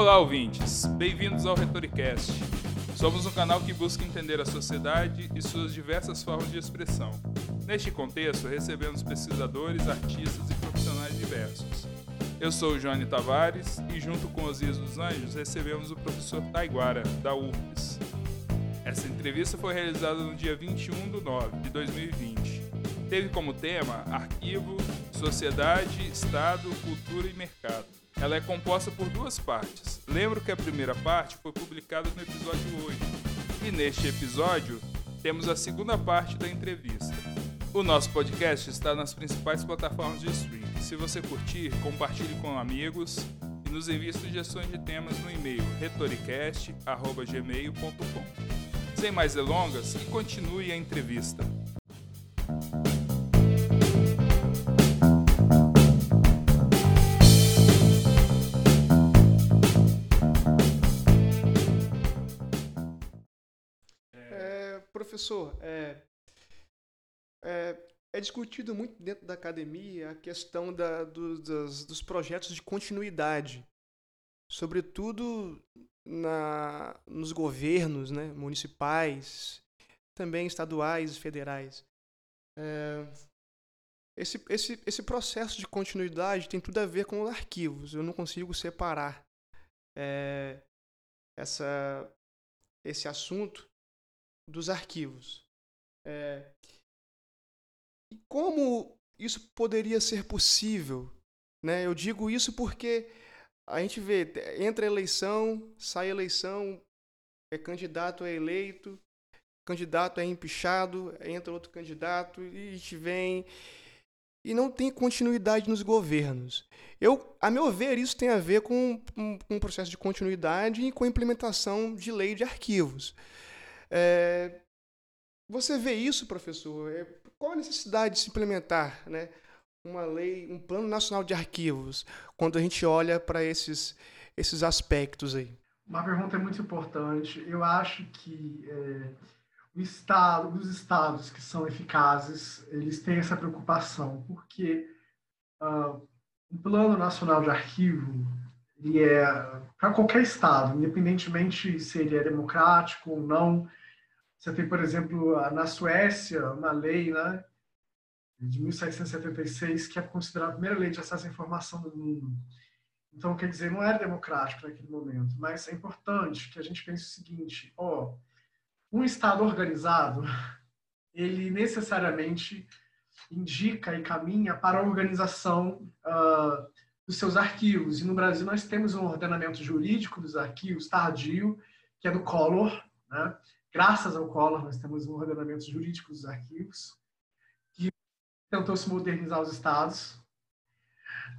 Olá, ouvintes. Bem-vindos ao Retoricast. Somos um canal que busca entender a sociedade e suas diversas formas de expressão. Neste contexto, recebemos pesquisadores, artistas e profissionais diversos. Eu sou o Johnny Tavares e, junto com Osias dos Anjos, recebemos o professor Taiguara, da UFES. Essa entrevista foi realizada no dia 21 de 9 de 2020. Teve como tema Arquivo, Sociedade, Estado, Cultura e Mercado. Ela é composta por duas partes. Lembro que a primeira parte foi publicada no episódio 8. E neste episódio, temos a segunda parte da entrevista. O nosso podcast está nas principais plataformas de streaming. Se você curtir, compartilhe com amigos e nos envie sugestões de temas no e-mail retoricast.gmail.com. Sem mais delongas, e continue a entrevista. Professor, é, é, é discutido muito dentro da academia a questão da, do, das, dos projetos de continuidade, sobretudo na, nos governos né, municipais, também estaduais e federais. É, esse, esse, esse processo de continuidade tem tudo a ver com os arquivos. Eu não consigo separar é, essa, esse assunto dos arquivos. É, e como isso poderia ser possível? Né? Eu digo isso porque a gente vê, entra eleição, sai eleição, é candidato é eleito, candidato é empichado, entra outro candidato e a gente vem e não tem continuidade nos governos. Eu, a meu ver, isso tem a ver com, um, um processo de continuidade e com a implementação de lei de arquivos. É, você vê isso, professor? É, qual a necessidade de se implementar né, uma lei, um plano nacional de arquivos, quando a gente olha para esses, esses aspectos aí? Uma pergunta muito importante. Eu acho que é, o estado, os estados que são eficazes, eles têm essa preocupação, porque uh, o plano nacional de arquivo ele é para qualquer estado, independentemente se ele é democrático ou não, você tem, por exemplo, na Suécia, uma lei né, de 1776, que é considerada a primeira lei de acesso à informação do mundo. Então, quer dizer, não era democrático naquele momento, mas é importante que a gente pense o seguinte: ó, um Estado organizado, ele necessariamente indica e caminha para a organização uh, dos seus arquivos. E no Brasil nós temos um ordenamento jurídico dos arquivos tardio, que é do Collor, né? Graças ao Collor, nós temos um ordenamento jurídico dos arquivos, que tentou se modernizar os estados,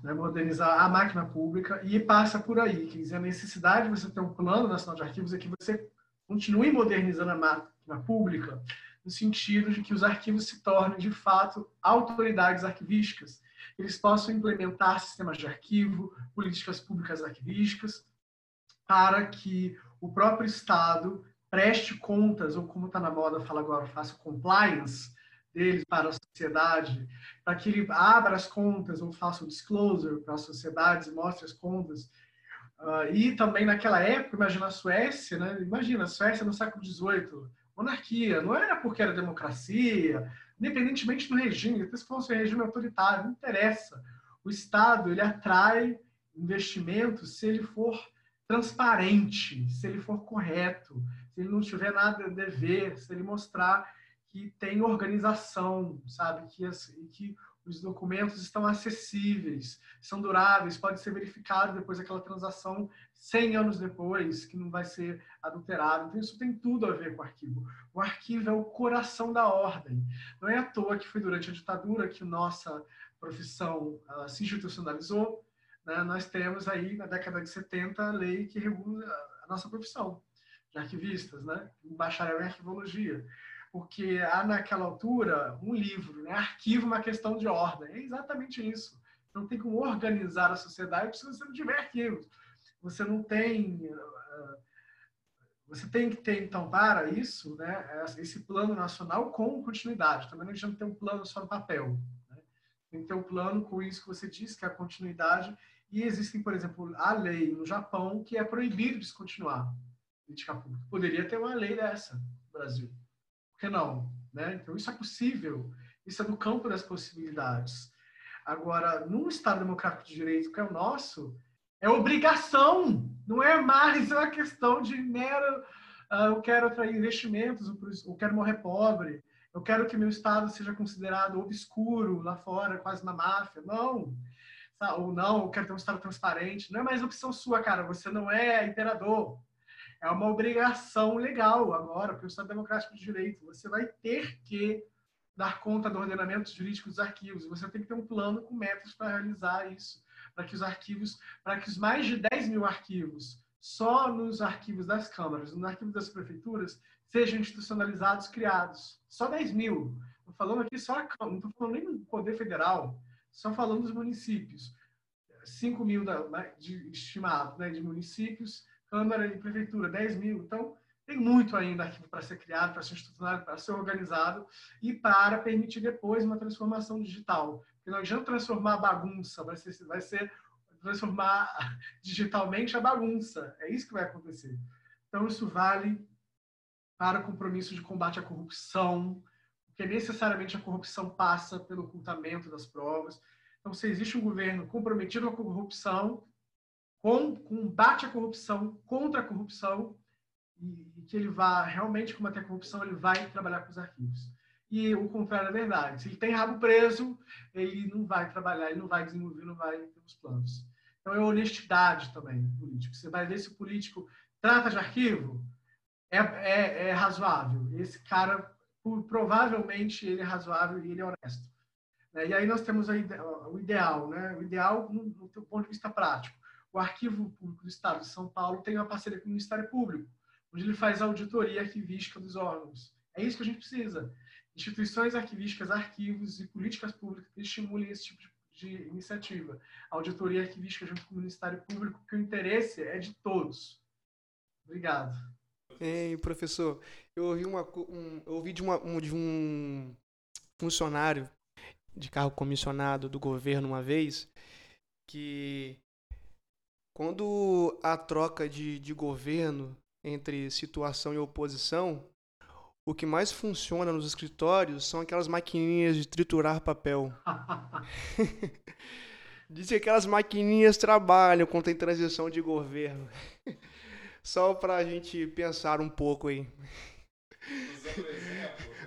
né, modernizar a máquina pública, e passa por aí. Quer dizer, a necessidade de você ter um plano nacional de arquivos é que você continue modernizando a máquina pública, no sentido de que os arquivos se tornem, de fato, autoridades arquivísticas. Eles possam implementar sistemas de arquivo, políticas públicas arquivísticas, para que o próprio Estado preste contas, ou como está na moda, fala agora, faça compliance deles para a sociedade, para que ele abra as contas ou faça o disclosure para as sociedades mostre as contas. Uh, e também naquela época, imagina a Suécia, né? imagina a Suécia no século XVIII, monarquia, não era porque era democracia, independentemente do regime, até se fosse um regime autoritário, não interessa. O Estado, ele atrai investimentos se ele for transparente, se ele for correto, se ele não tiver nada a dever, se ele mostrar que tem organização, sabe, que, que os documentos estão acessíveis, são duráveis, pode ser verificado depois daquela transação 100 anos depois, que não vai ser adulterado. Então, isso tem tudo a ver com o arquivo. O arquivo é o coração da ordem. Não é à toa que foi durante a ditadura que nossa profissão se institucionalizou. Né? Nós temos aí, na década de 70, a lei que regula a nossa profissão de arquivistas, né? um bacharel em arquivologia. Porque há naquela altura um livro, né? arquivo uma questão de ordem. É exatamente isso. Não tem como organizar a sociedade se você não tiver arquivos. Você não tem. Ah, você tem que ter, então, para isso, né, esse plano nacional com continuidade. Também não adianta ter um plano só no papel. Né? Tem que ter um plano com isso que você disse, que é a continuidade, E existem, por exemplo, a lei no Japão que é proibido descontinuar política pública. Poderia ter uma lei dessa no Brasil. Por que não? Né? Então, isso é possível. Isso é do campo das possibilidades. Agora, num Estado democrático de direito que é o nosso, é obrigação, não é mais uma questão de mero uh, eu quero atrair investimentos, eu quero morrer pobre, eu quero que meu Estado seja considerado obscuro lá fora, quase na máfia. Não. Ou não, eu quero ter um Estado transparente. Não é mais opção sua, cara. Você não é imperador. É uma obrigação legal agora, porque o Estado Democrático de Direito. Você vai ter que dar conta do ordenamento jurídico dos arquivos. Você tem que ter um plano com metas para realizar isso. Para que os arquivos, para que os mais de 10 mil arquivos só nos arquivos das câmaras, nos arquivos das prefeituras, sejam institucionalizados, criados. Só 10 mil. Estou falando aqui só a Câmara, não estou falando nem do Poder Federal, só falando dos municípios. 5 mil da, né, de, estimado né, de municípios, Câmara e Prefeitura, 10 mil. Então, tem muito ainda arquivo para ser criado, para ser institucionalizado, para ser organizado e para permitir depois uma transformação digital. Porque não adianta transformar a bagunça, vai ser, vai ser transformar digitalmente a bagunça. É isso que vai acontecer. Então, isso vale para o compromisso de combate à corrupção, porque necessariamente a corrupção passa pelo ocultamento das provas. Então, se existe um governo comprometido com a corrupção, com combate à corrupção, contra a corrupção, e, e que ele vá realmente combater a corrupção, ele vai trabalhar com os arquivos. E o contrário é verdade. Se ele tem rabo preso, ele não vai trabalhar, ele não vai desenvolver, não vai ter os planos. Então, é honestidade também político. Você vai ver se o político trata de arquivo, é, é, é razoável. Esse cara, provavelmente, ele é razoável e ele é honesto. Né? E aí nós temos o ideal, né? O ideal no, no ponto de vista prático. O Arquivo Público do Estado de São Paulo tem uma parceria com o Ministério Público, onde ele faz auditoria arquivística dos órgãos. É isso que a gente precisa. Instituições arquivísticas, arquivos e políticas públicas que estimulem esse tipo de, iniciativa. auditoria arquivística junto com o Ministério Público, que o interesse é de todos. Obrigado. Ei, professor, eu ouvi, uma, um, eu ouvi de, uma, um, de um funcionário de carro comissionado do governo uma vez que quando a troca de, de governo entre situação e oposição, o que mais funciona nos escritórios são aquelas maquininhas de triturar papel. Dizem que aquelas maquininhas trabalham quando tem transição de governo. Só para a gente pensar um pouco aí.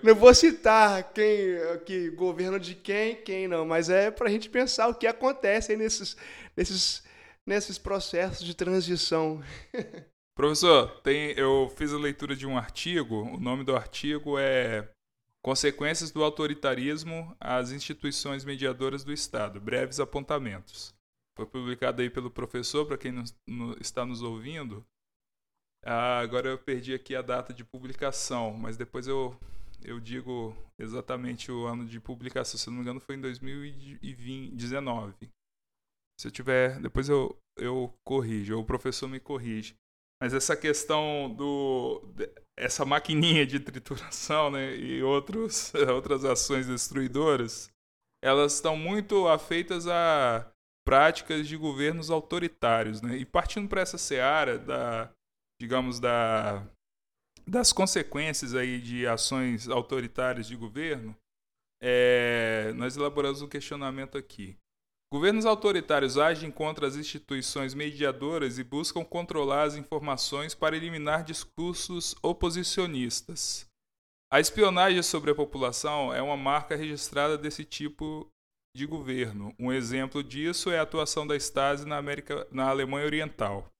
Não vou citar quem, que governo de quem, quem não, mas é para a gente pensar o que acontece nesses, nesses, nesses processos de transição. Professor, tem, eu fiz a leitura de um artigo. O nome do artigo é Consequências do autoritarismo às instituições mediadoras do Estado. Breves apontamentos. Foi publicado aí pelo professor, para quem no, está nos ouvindo. Ah, agora eu perdi aqui a data de publicação, mas depois eu, eu digo exatamente o ano de publicação. Se não me engano, foi em 2019. Se eu tiver, depois eu, eu corrijo, ou o professor me corrige. Mas essa questão do essa maquininha de trituração, né, e outros outras ações destruidoras, elas estão muito afeitas a práticas de governos autoritários, né? E partindo para essa seara da digamos, da, das consequências aí de ações autoritárias de governo, é, nós elaboramos um questionamento aqui. Governos autoritários agem contra as instituições mediadoras e buscam controlar as informações para eliminar discursos oposicionistas. A espionagem sobre a população é uma marca registrada desse tipo de governo. Um exemplo disso é a atuação da Stasi na, América, na Alemanha Oriental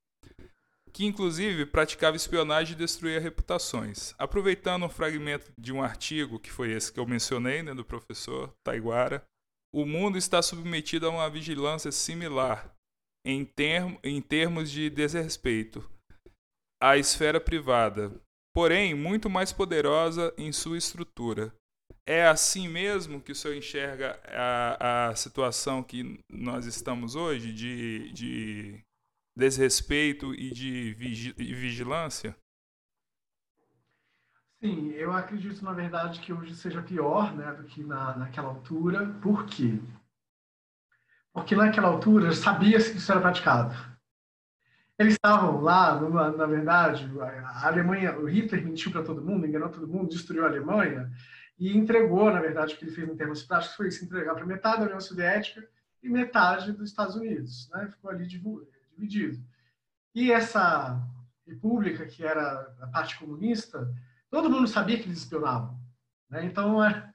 que inclusive praticava espionagem e destruía reputações. Aproveitando um fragmento de um artigo, que foi esse que eu mencionei, né, do professor Taiguara, o mundo está submetido a uma vigilância similar em, term em termos de desrespeito à esfera privada, porém muito mais poderosa em sua estrutura. É assim mesmo que o senhor enxerga a, a situação que nós estamos hoje de, de desrespeito e de vigilância? Sim, eu acredito, na verdade, que hoje seja pior né, do que na, naquela altura. Por quê? porque naquela altura sabia-se que isso era praticado. Eles estavam lá, numa, na verdade, a Alemanha, o Hitler mentiu para todo mundo, enganou todo mundo, destruiu a Alemanha e entregou, na verdade, o que ele fez em termos práticos foi isso, entregar para metade da União Soviética e metade dos Estados Unidos, né? Ficou ali dividido. E essa república, que era a parte comunista, todo mundo sabia que eles espionavam. Né? Então, é,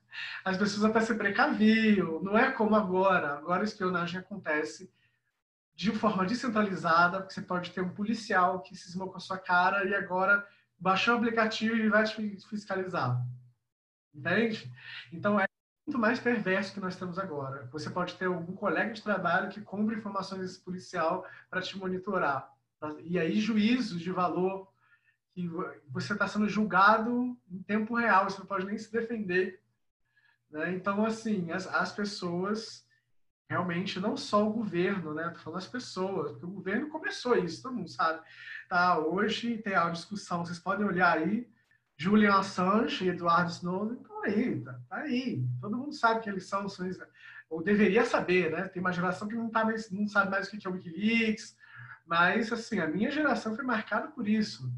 as pessoas até se precaviam. Não é como agora. Agora a espionagem acontece de forma descentralizada, porque você pode ter um policial que cismou com a sua cara e agora baixou o aplicativo e vai te fiscalizar. Entende? Então é muito mais perverso que nós temos agora. Você pode ter algum colega de trabalho que compra informações desse policial para te monitorar. E aí juízos de valor que você está sendo julgado em tempo real, você não pode nem se defender. Né? Então, assim, as, as pessoas realmente, não só o governo, né? Estou falando as pessoas, porque o governo começou isso, todo mundo sabe. Tá, hoje tem a discussão, vocês podem olhar aí, Julian Assange e Eduardo Snowden estão aí, tá, tá, aí. Todo mundo sabe que eles são, são, ou deveria saber, né? Tem uma geração que não, tá mais, não sabe mais o que é o Wikileaks, mas, assim, a minha geração foi marcada por isso.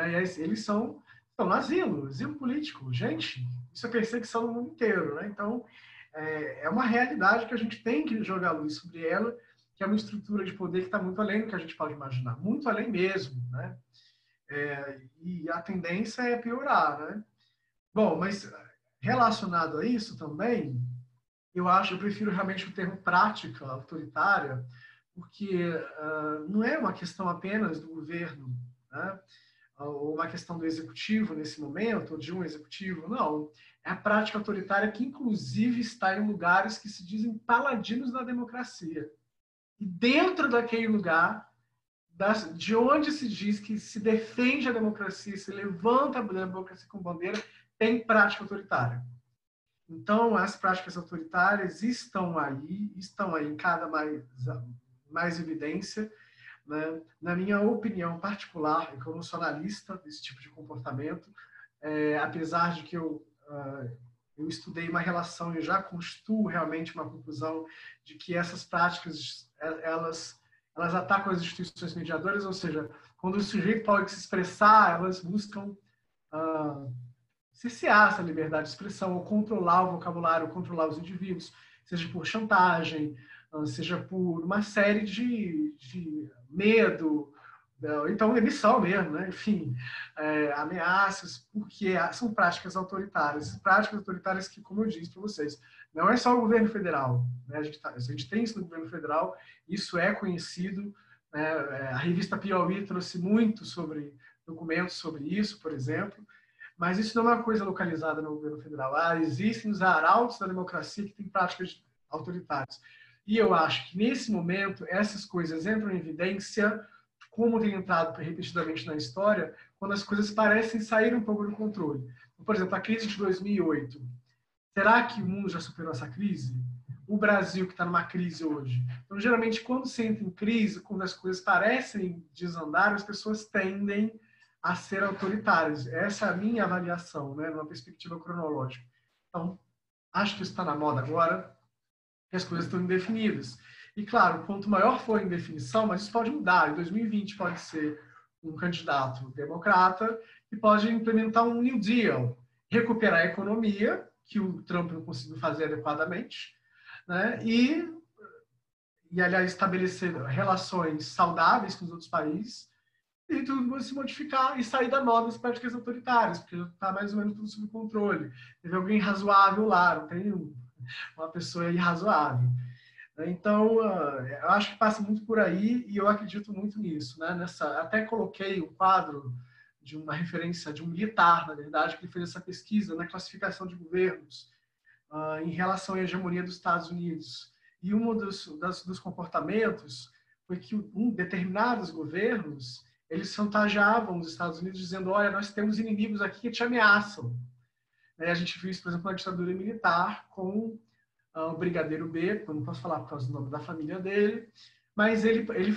Né? E eles são, estão no asilo, asilo político. Gente, isso é perseguição no mundo inteiro, né? Então, é, é uma realidade que a gente tem que jogar luz sobre ela, que é uma estrutura de poder que está muito além do que a gente pode imaginar, muito além mesmo, né? É, e a tendência é piorar, né? Bom, mas relacionado a isso também, eu acho, eu prefiro realmente o termo prática autoritária, porque uh, não é uma questão apenas do governo, né? Ou uma questão do executivo nesse momento, ou de um executivo, não. É a prática autoritária que, inclusive, está em lugares que se dizem paladinos da democracia. E dentro daquele lugar, de onde se diz que se defende a democracia, se levanta a democracia com bandeira, tem prática autoritária. Então, as práticas autoritárias estão aí, estão aí em cada mais, mais evidência, né? Na minha opinião particular, eu não sou analista desse tipo de comportamento, é, apesar de que eu, uh, eu estudei uma relação e já construo realmente uma conclusão de que essas práticas elas, elas atacam as instituições mediadoras, ou seja, quando o sujeito pode se expressar, elas buscam uh, cercear essa liberdade de expressão, ou controlar o vocabulário, ou controlar os indivíduos, seja por chantagem, seja por uma série de, de medo, né, então emissão mesmo, né? enfim, é, ameaças, porque são práticas autoritárias, práticas autoritárias que, como eu disse para vocês, não é só o governo federal, né? a, gente tá, a gente tem isso no governo federal, isso é conhecido, né? É, a revista Piauí trouxe muito sobre documentos sobre isso, por exemplo, mas isso não é uma coisa localizada no governo federal. Ah, existem os arautos da democracia que têm práticas autoritárias. E eu acho que nesse momento essas coisas entram em evidência, como tem entrado repetidamente na história, quando as coisas parecem sair um pouco do controle. Por exemplo, a crise de 2008. Será que o mundo já superou essa crise? O Brasil que está numa crise hoje. Então, geralmente, quando se entra em crise, quando as coisas parecem desandar, as pessoas tendem a ser autoritárias. Essa é a minha avaliação, né, numa perspectiva cronológica. Então, acho que isso está na moda agora que as coisas estão indefinidas. E, claro, quanto maior for a indefinição, mas isso pode mudar. Em 2020 pode ser um candidato democrata que pode implementar um New Deal, recuperar a economia, que o Trump não conseguiu fazer adequadamente, né? e, e, aliás, estabelecer relações saudáveis com os outros países, e tudo se modificar e sair da moda das práticas autoritárias, porque está mais ou menos tudo sob controle. Teve alguém razoável lá, não tem uma pessoa irrazoável. Então, ah, eu acho que passa muito por aí e eu acredito muito nisso. Né? Nessa, até coloquei um quadro de uma referência de um militar, na verdade, que fez essa pesquisa na classificação de governos uh, em relação à hegemonia dos Estados Unidos. E um dos, das, dos comportamentos foi que um, determinados governos eles chantageavam os Estados Unidos dizendo, olha, nós temos inimigos aqui que te ameaçam. A gente viu isso, por exemplo, na ditadura militar com uh, o Brigadeiro B, eu não posso falar por causa do nome da família dele, mas ele, ele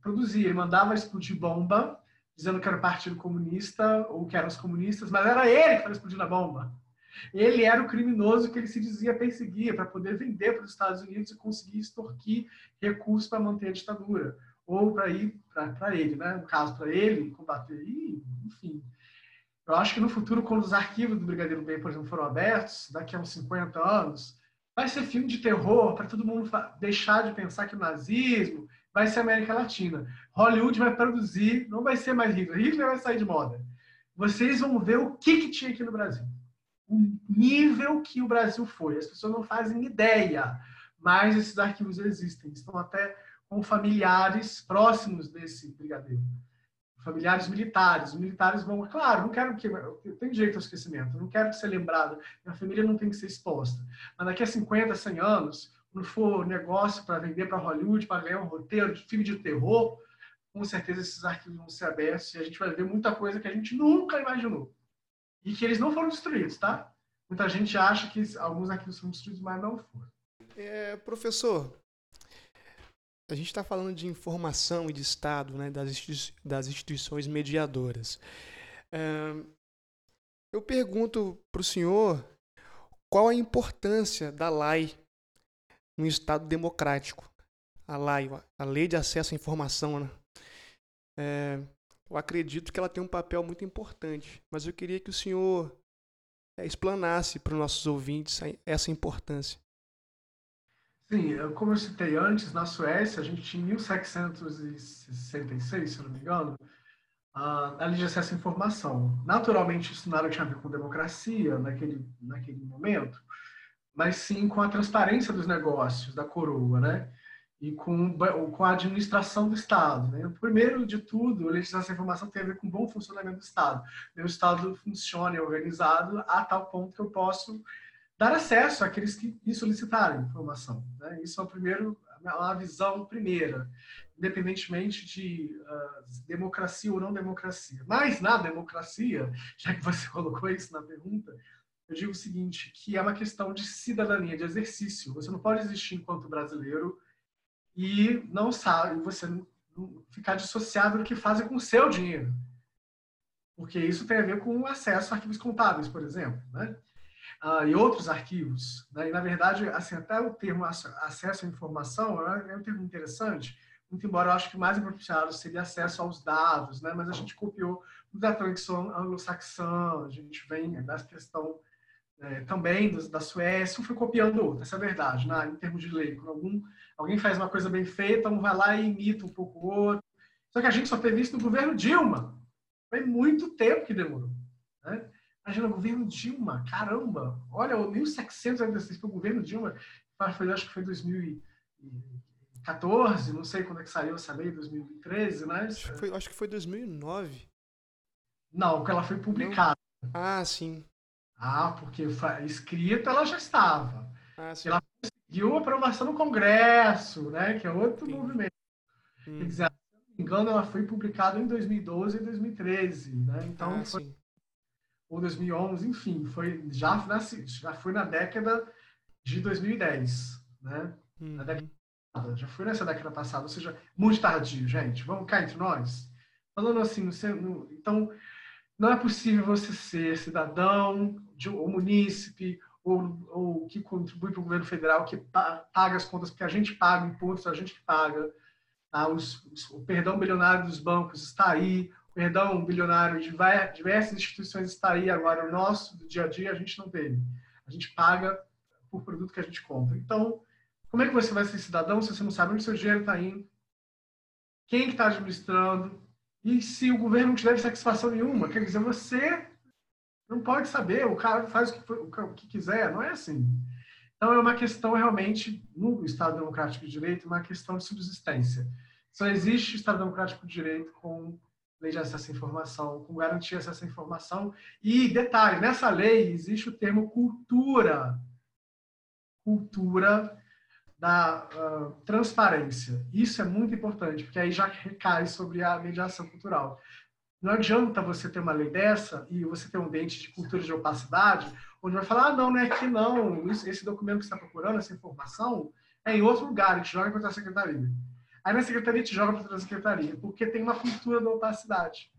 produzia, ele mandava explodir bomba, dizendo que era o Partido Comunista ou que eram os comunistas, mas era ele que estava explodindo a bomba. Ele era o criminoso que ele se dizia perseguir para poder vender para os Estados Unidos e conseguir extorquir recursos para manter a ditadura. Ou para ir para ele, né? no caso, para ele combater. E, enfim. Eu acho que no futuro, quando os arquivos do Brigadeiro Bem, por exemplo, foram abertos, daqui a uns 50 anos, vai ser filme de terror para todo mundo deixar de pensar que o nazismo vai ser América Latina. Hollywood vai produzir, não vai ser mais Hitler. Hitler vai sair de moda. Vocês vão ver o que, que tinha aqui no Brasil o nível que o Brasil foi. As pessoas não fazem ideia, mas esses arquivos existem. Estão até com familiares próximos desse brigadeiro. Familiares militares. Os militares vão, claro, não quero que. Tem direito ao esquecimento, não quero ser lembrado. Minha família não tem que ser exposta. Mas daqui a 50, 100 anos, quando for negócio para vender para Hollywood, para ganhar um roteiro de filme de terror, com certeza esses arquivos vão ser abertos e a gente vai ver muita coisa que a gente nunca imaginou e que eles não foram destruídos, tá? Muita gente acha que alguns arquivos foram destruídos, mas não foram. É, professor, a gente está falando de informação e de Estado, né, das, institui das instituições mediadoras. Eu pergunto para o senhor qual a importância da lei no Estado democrático. A lei, a lei de acesso à informação. Né? É, eu acredito que ela tem um papel muito importante, mas eu queria que o senhor é, explanasse para os nossos ouvintes essa importância. Sim, como eu citei antes, na Suécia, a gente tinha em 1766, se não me engano, a lei de acesso à informação. Naturalmente, isso nada tinha a ver com democracia naquele, naquele momento, mas sim com a transparência dos negócios da coroa, né? e com, com a administração do Estado. Né? Primeiro de tudo, a legislação de informação tem a ver com o bom funcionamento do Estado. Meu Estado funciona e organizado a tal ponto que eu posso dar acesso àqueles que me solicitarem informação. Né? Isso é o primeiro, a visão primeira, independentemente de uh, democracia ou não democracia. Mas na democracia, já que você colocou isso na pergunta, eu digo o seguinte, que é uma questão de cidadania, de exercício. Você não pode existir enquanto brasileiro e não sabe, você não ficar dissociado do que fazem com o seu dinheiro. Porque isso tem a ver com o acesso a arquivos contábeis, por exemplo, né? Ah, e outros arquivos. Né? E, na verdade, assim, até o termo acesso à informação é um termo interessante, muito embora eu acho que mais apropriado seria acesso aos dados, né? mas a gente copiou da tradição anglo-saxã, a gente vem da questão é, também da Suécia, um foi copiando outro, essa é a verdade, né? em termos de lei. Quando algum, alguém faz uma coisa bem feita, um vai lá e imita um pouco o outro. Só que a gente só teve isso no governo Dilma. Foi muito tempo que demorou. Né? Imagina, o governo Dilma, caramba! Olha, o 1786 foi o governo Dilma, foi, acho que foi 2014, não sei quando é que saiu essa lei, 2013, né? Acho que foi, acho que foi 2009. Não, porque ela foi publicada. Ah, sim. Ah, porque escrita ela já estava. Ah, ela conseguiu aprovação no Congresso, né? Que é outro sim. movimento. Hum. Quer dizer, se não me engano, ela foi publicada em 2012 e 2013, né? Então ah, foi sim. Ou 2011, enfim, foi já na, já foi na década de 2010, né? Uhum. Na década, já foi nessa década passada, ou seja, muito tardio, gente. Vamos cá entre nós. Falando assim, no, no, então não é possível você ser cidadão de, ou munícipe ou, ou que contribui para o governo federal, que paga as contas, porque a gente paga impostos, a gente que paga. Tá? Os, os, o perdão bilionário dos bancos está aí, perdão bilionário de diversas instituições está aí, agora o nosso, do dia a dia, a gente não teve. A gente paga por produto que a gente compra. Então, como é que você vai ser cidadão se você não sabe onde seu dinheiro está indo? Quem que está administrando? E se o governo não te deve satisfação nenhuma, quer dizer, você não pode saber, o cara faz o que, o que quiser, não é assim. Então, é uma questão realmente, no Estado Democrático de Direito, uma questão de subsistência. Só existe Estado Democrático de Direito com lei de acesso à informação, com garantia de acesso à informação. E, detalhe, nessa lei existe o termo cultura. Cultura da uh, transparência. Isso é muito importante, porque aí já recai sobre a mediação cultural. Não adianta você ter uma lei dessa e você ter um dente de cultura de opacidade, onde vai falar, ah, não, não é aqui não, esse documento que você está procurando, essa informação, é em outro lugar, a gente joga para a secretaria. Aí na secretaria te joga para outra secretaria, porque tem uma cultura da opacidade.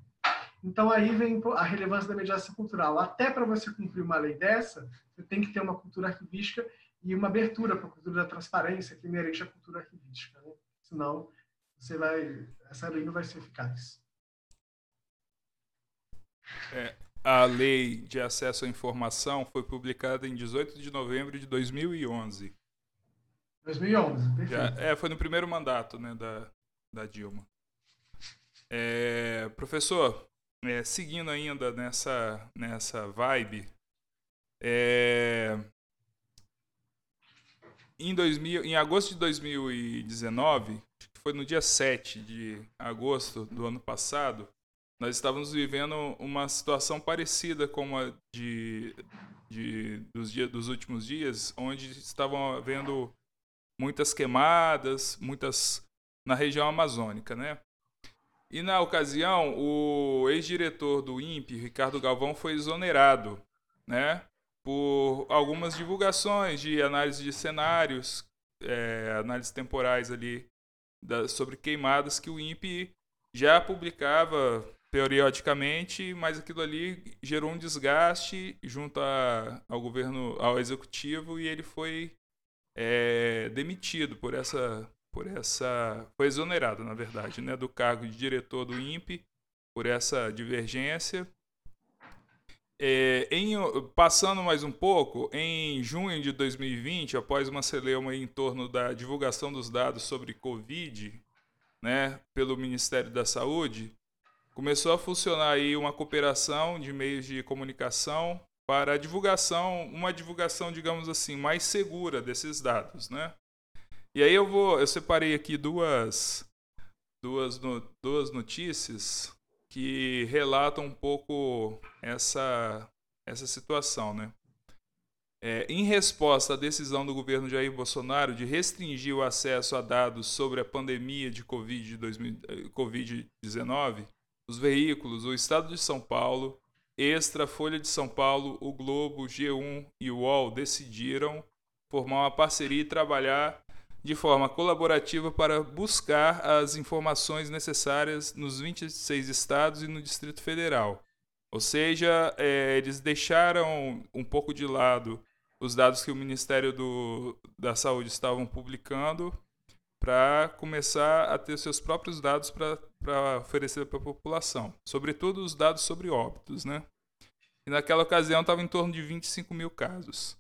Então aí vem a relevância da mediação cultural. Até para você cumprir uma lei dessa, você tem que ter uma cultura arquivística e uma abertura para a cultura da transparência que inerente à cultura arquivística. Né? Senão, você vai, essa lei não vai ser eficaz. É, a lei de acesso à informação foi publicada em 18 de novembro de 2011. 2011, perfeito. Já, é, foi no primeiro mandato né, da, da Dilma. É, professor, é, seguindo ainda nessa, nessa vibe, é, em, 2000, em agosto de 2019, foi no dia 7 de agosto do ano passado, nós estávamos vivendo uma situação parecida com a de, de dos, dias, dos últimos dias, onde estavam havendo muitas queimadas, muitas na região amazônica, né? E na ocasião, o ex-diretor do INPE, Ricardo Galvão, foi exonerado, né? Por algumas divulgações de análise de cenários, é, análises temporais ali da, sobre queimadas que o INPE já publicava periodicamente, mas aquilo ali gerou um desgaste junto a, ao governo, ao executivo e ele foi é, demitido por essa, por essa, foi exonerado na verdade, né, do cargo de diretor do INPE por essa divergência. É, em, passando mais um pouco, em junho de 2020, após uma celeuma em torno da divulgação dos dados sobre Covid, né, pelo Ministério da Saúde, começou a funcionar aí uma cooperação de meios de comunicação para a divulgação, uma divulgação, digamos assim, mais segura desses dados, né? E aí eu vou, eu separei aqui duas duas duas notícias que relatam um pouco essa essa situação, né? É, em resposta à decisão do governo Jair Bolsonaro de restringir o acesso a dados sobre a pandemia de Covid-19, COVID os veículos O Estado de São Paulo, Extra, Folha de São Paulo, O Globo, G1 e o UOL decidiram formar uma parceria e trabalhar de forma colaborativa para buscar as informações necessárias nos 26 estados e no Distrito Federal. Ou seja, é, eles deixaram um pouco de lado os dados que o Ministério do, da Saúde estavam publicando para começar a ter seus próprios dados para oferecer para a população, sobretudo os dados sobre óbitos, né? E naquela ocasião estava em torno de 25 mil casos.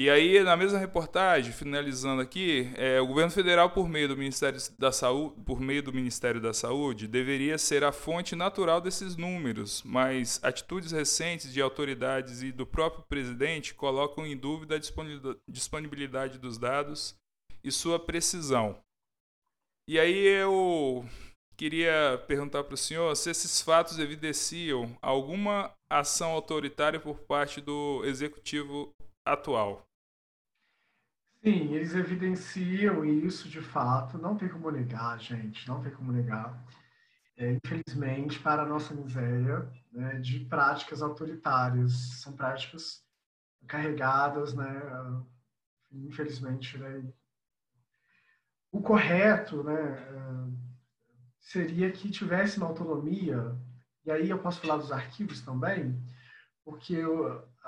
E aí, na mesma reportagem, finalizando aqui, é, o governo federal, por meio do Ministério da Saúde, por meio do Ministério da Saúde, deveria ser a fonte natural desses números, mas atitudes recentes de autoridades e do próprio presidente colocam em dúvida a disponibilidade dos dados e sua precisão. E aí eu queria perguntar para o senhor se esses fatos evidenciam alguma ação autoritária por parte do executivo atual. Sim, eles evidenciam isso de fato, não tem como negar, gente, não tem como negar. É, infelizmente, para a nossa miséria, né, de práticas autoritárias. São práticas carregadas, né, infelizmente, né, o correto né, eh, seria que tivesse uma autonomia, e aí eu posso falar dos arquivos também, porque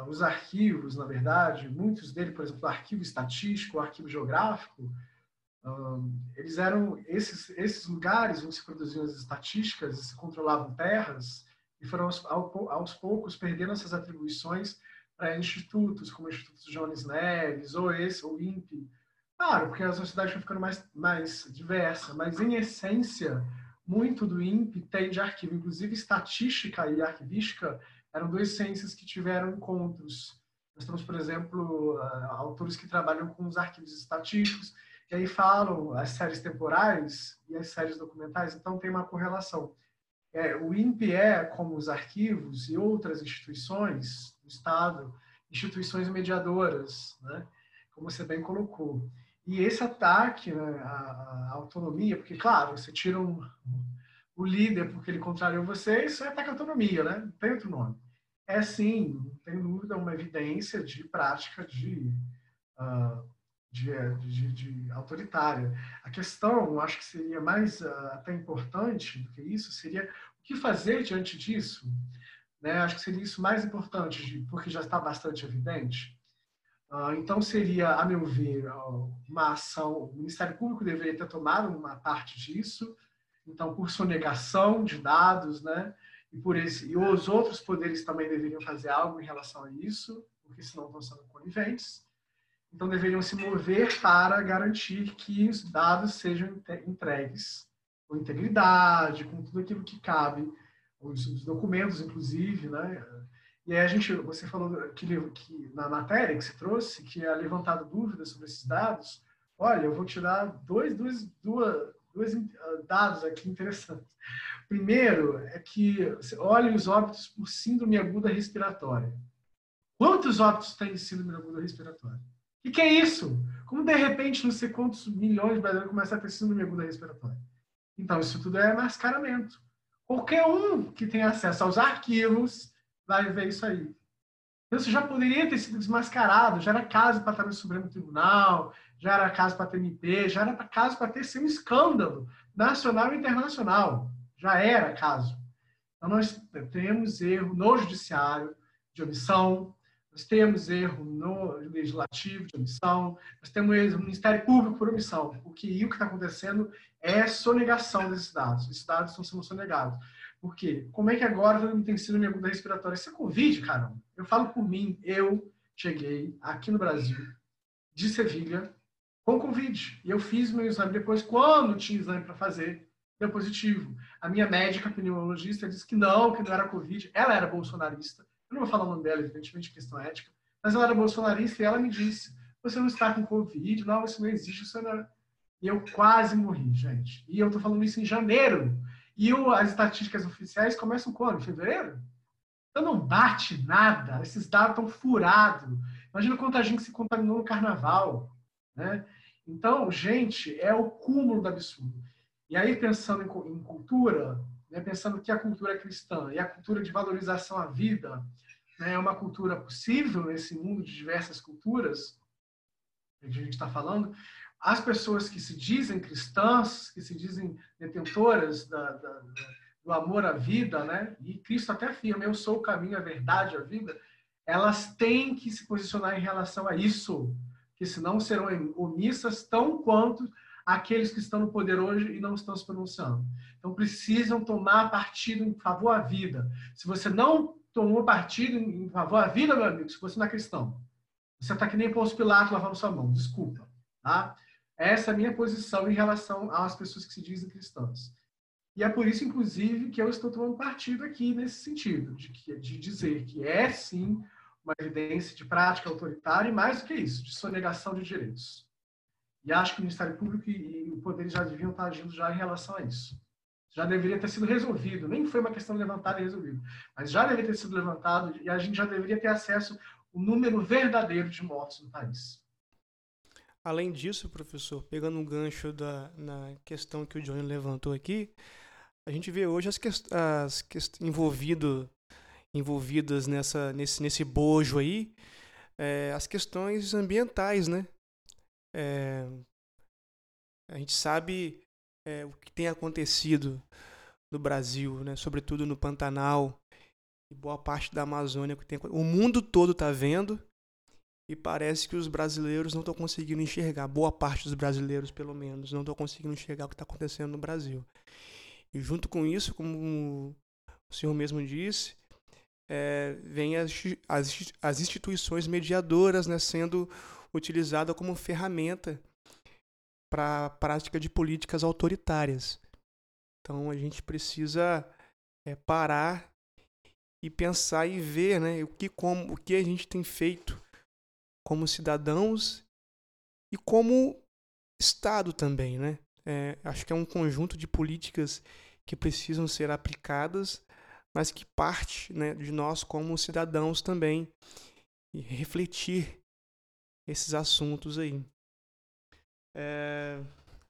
os arquivos, na verdade, muitos deles, por exemplo, o arquivo estatístico, o arquivo geográfico, eles eram esses esses lugares onde se produziam as estatísticas se controlavam terras e foram aos, aos poucos perdendo essas atribuições para institutos como o Instituto Jones Neves ou esse ou INPE Claro, porque a sociedade foi ficando mais, mais diversa, mas em essência, muito do INPE tem de arquivo, inclusive estatística e arquivística eram duas ciências que tiveram encontros. Nós temos, por exemplo, autores que trabalham com os arquivos estatísticos, e aí falam as séries temporais e as séries documentais, então tem uma correlação. É, o INPE é, como os arquivos e outras instituições do Estado, instituições mediadoras, né? como você bem colocou. E esse ataque né, à, autonomia, porque, claro, você tira um, o líder porque ele contrariou você, isso é ataque à autonomia, né? Não tem outro nome. É sim, não tem dúvida, uma evidência de prática de, uh, de, de, de, autoritária. A questão, acho que seria mais uh, até importante do que isso, seria o que fazer diante disso? Né? Acho que seria isso mais importante, porque já está bastante evidente. Uh, então, seria, a meu ver, uma ação. O Ministério Público deveria ter tomado uma parte disso, então, por sonegação de dados, né? E, por esse, e os outros poderes também deveriam fazer algo em relação a isso, porque senão estão sendo coniventes. Então, deveriam se mover para garantir que os dados sejam entregues com integridade, com tudo aquilo que cabe, os, os documentos, inclusive, né? E aí a gente, você falou que, que na matéria que se trouxe, que é levantado dúvidas sobre esses dados. Olha, eu vou tirar dois, dois, duas, dois ah, dados aqui interessantes. Primeiro é que olhem os óbitos por síndrome aguda respiratória. Quantos óbitos tem síndrome aguda respiratória? O que, é isso? Como de repente não sei quantos milhões de brasileiros começam a ter síndrome aguda respiratória? Então, isso tudo é mascaramento. Qualquer um que tenha acesso aos arquivos vai ver isso aí. Então, isso já poderia ter sido desmascarado, já era caso para estar no Supremo Tribunal, já era caso para ter MP, já era caso para ter sido um escândalo nacional e internacional. Já era caso. Então, nós temos erro no judiciário de omissão, nós temos erro no legislativo de omissão, nós temos erro no Ministério Público por omissão, porque o que está acontecendo é sonegação desses dados. Esses dados estão sendo sonegados. Por quê? Como é que agora todo mundo tem síndrome aguda respiratória? Isso é Covid, caramba. Eu falo por mim, eu cheguei aqui no Brasil, de Sevilha, com Covid. E eu fiz meu exame depois, quando tinha exame para fazer, deu positivo. A minha médica pneumologista disse que não, que não era Covid. Ela era bolsonarista. Eu não vou falar o nome dela, evidentemente, questão ética. Mas ela era bolsonarista e ela me disse: você não está com Covid, não, você não existe, você não. É. E eu quase morri, gente. E eu estou falando isso em janeiro. E o, as estatísticas oficiais começam quando? Em fevereiro? Então não bate nada. Esses dados estão furados. Imagina quanta gente se contaminou no carnaval. Né? Então, gente, é o cúmulo do absurdo. E aí, pensando em, em cultura, né, pensando que a cultura cristã e a cultura de valorização à vida né, é uma cultura possível nesse mundo de diversas culturas, que a gente está falando, as pessoas que se dizem cristãs, que se dizem detentoras da, da, do amor à vida, né? E Cristo até afirma: Eu sou o caminho, a verdade, a vida. Elas têm que se posicionar em relação a isso, que senão serão omissas tão quanto aqueles que estão no poder hoje e não estão se pronunciando. Então precisam tomar partido em favor à vida. Se você não tomou partido em favor à vida, meu amigo, se você não é cristão, você está que nem Pôncio Pilato lavando sua mão. Desculpa, tá? Essa é a minha posição em relação às pessoas que se dizem cristãs. E é por isso, inclusive, que eu estou tomando partido aqui nesse sentido, de, que, de dizer que é sim uma evidência de prática autoritária e, mais do que isso, de sonegação de direitos. E acho que o Ministério Público e, e o Poder já deviam estar agindo já em relação a isso. Já deveria ter sido resolvido, nem foi uma questão levantada e resolvida, mas já deveria ter sido levantado e a gente já deveria ter acesso ao número verdadeiro de mortos no país. Além disso, professor, pegando um gancho da, na questão que o Johnny levantou aqui, a gente vê hoje as, quest as envolvido, envolvidas nessa, nesse, nesse bojo aí, é, as questões ambientais, né? É, a gente sabe é, o que tem acontecido no Brasil, né? sobretudo no Pantanal e boa parte da Amazônia. Que tem, o mundo todo está vendo e parece que os brasileiros não estão conseguindo enxergar, boa parte dos brasileiros, pelo menos, não estão conseguindo enxergar o que está acontecendo no Brasil. E junto com isso, como o senhor mesmo disse, é, vem as, as, as, instituições mediadoras né, sendo utilizadas como ferramenta para a prática de políticas autoritárias. Então a gente precisa é, parar e pensar e ver né, o, que, como, o que a gente tem feito como cidadãos e como Estado também, né? É, acho que é um conjunto de políticas que precisam ser aplicadas, mas que parte né, de nós como cidadãos também e refletir esses assuntos aí. É...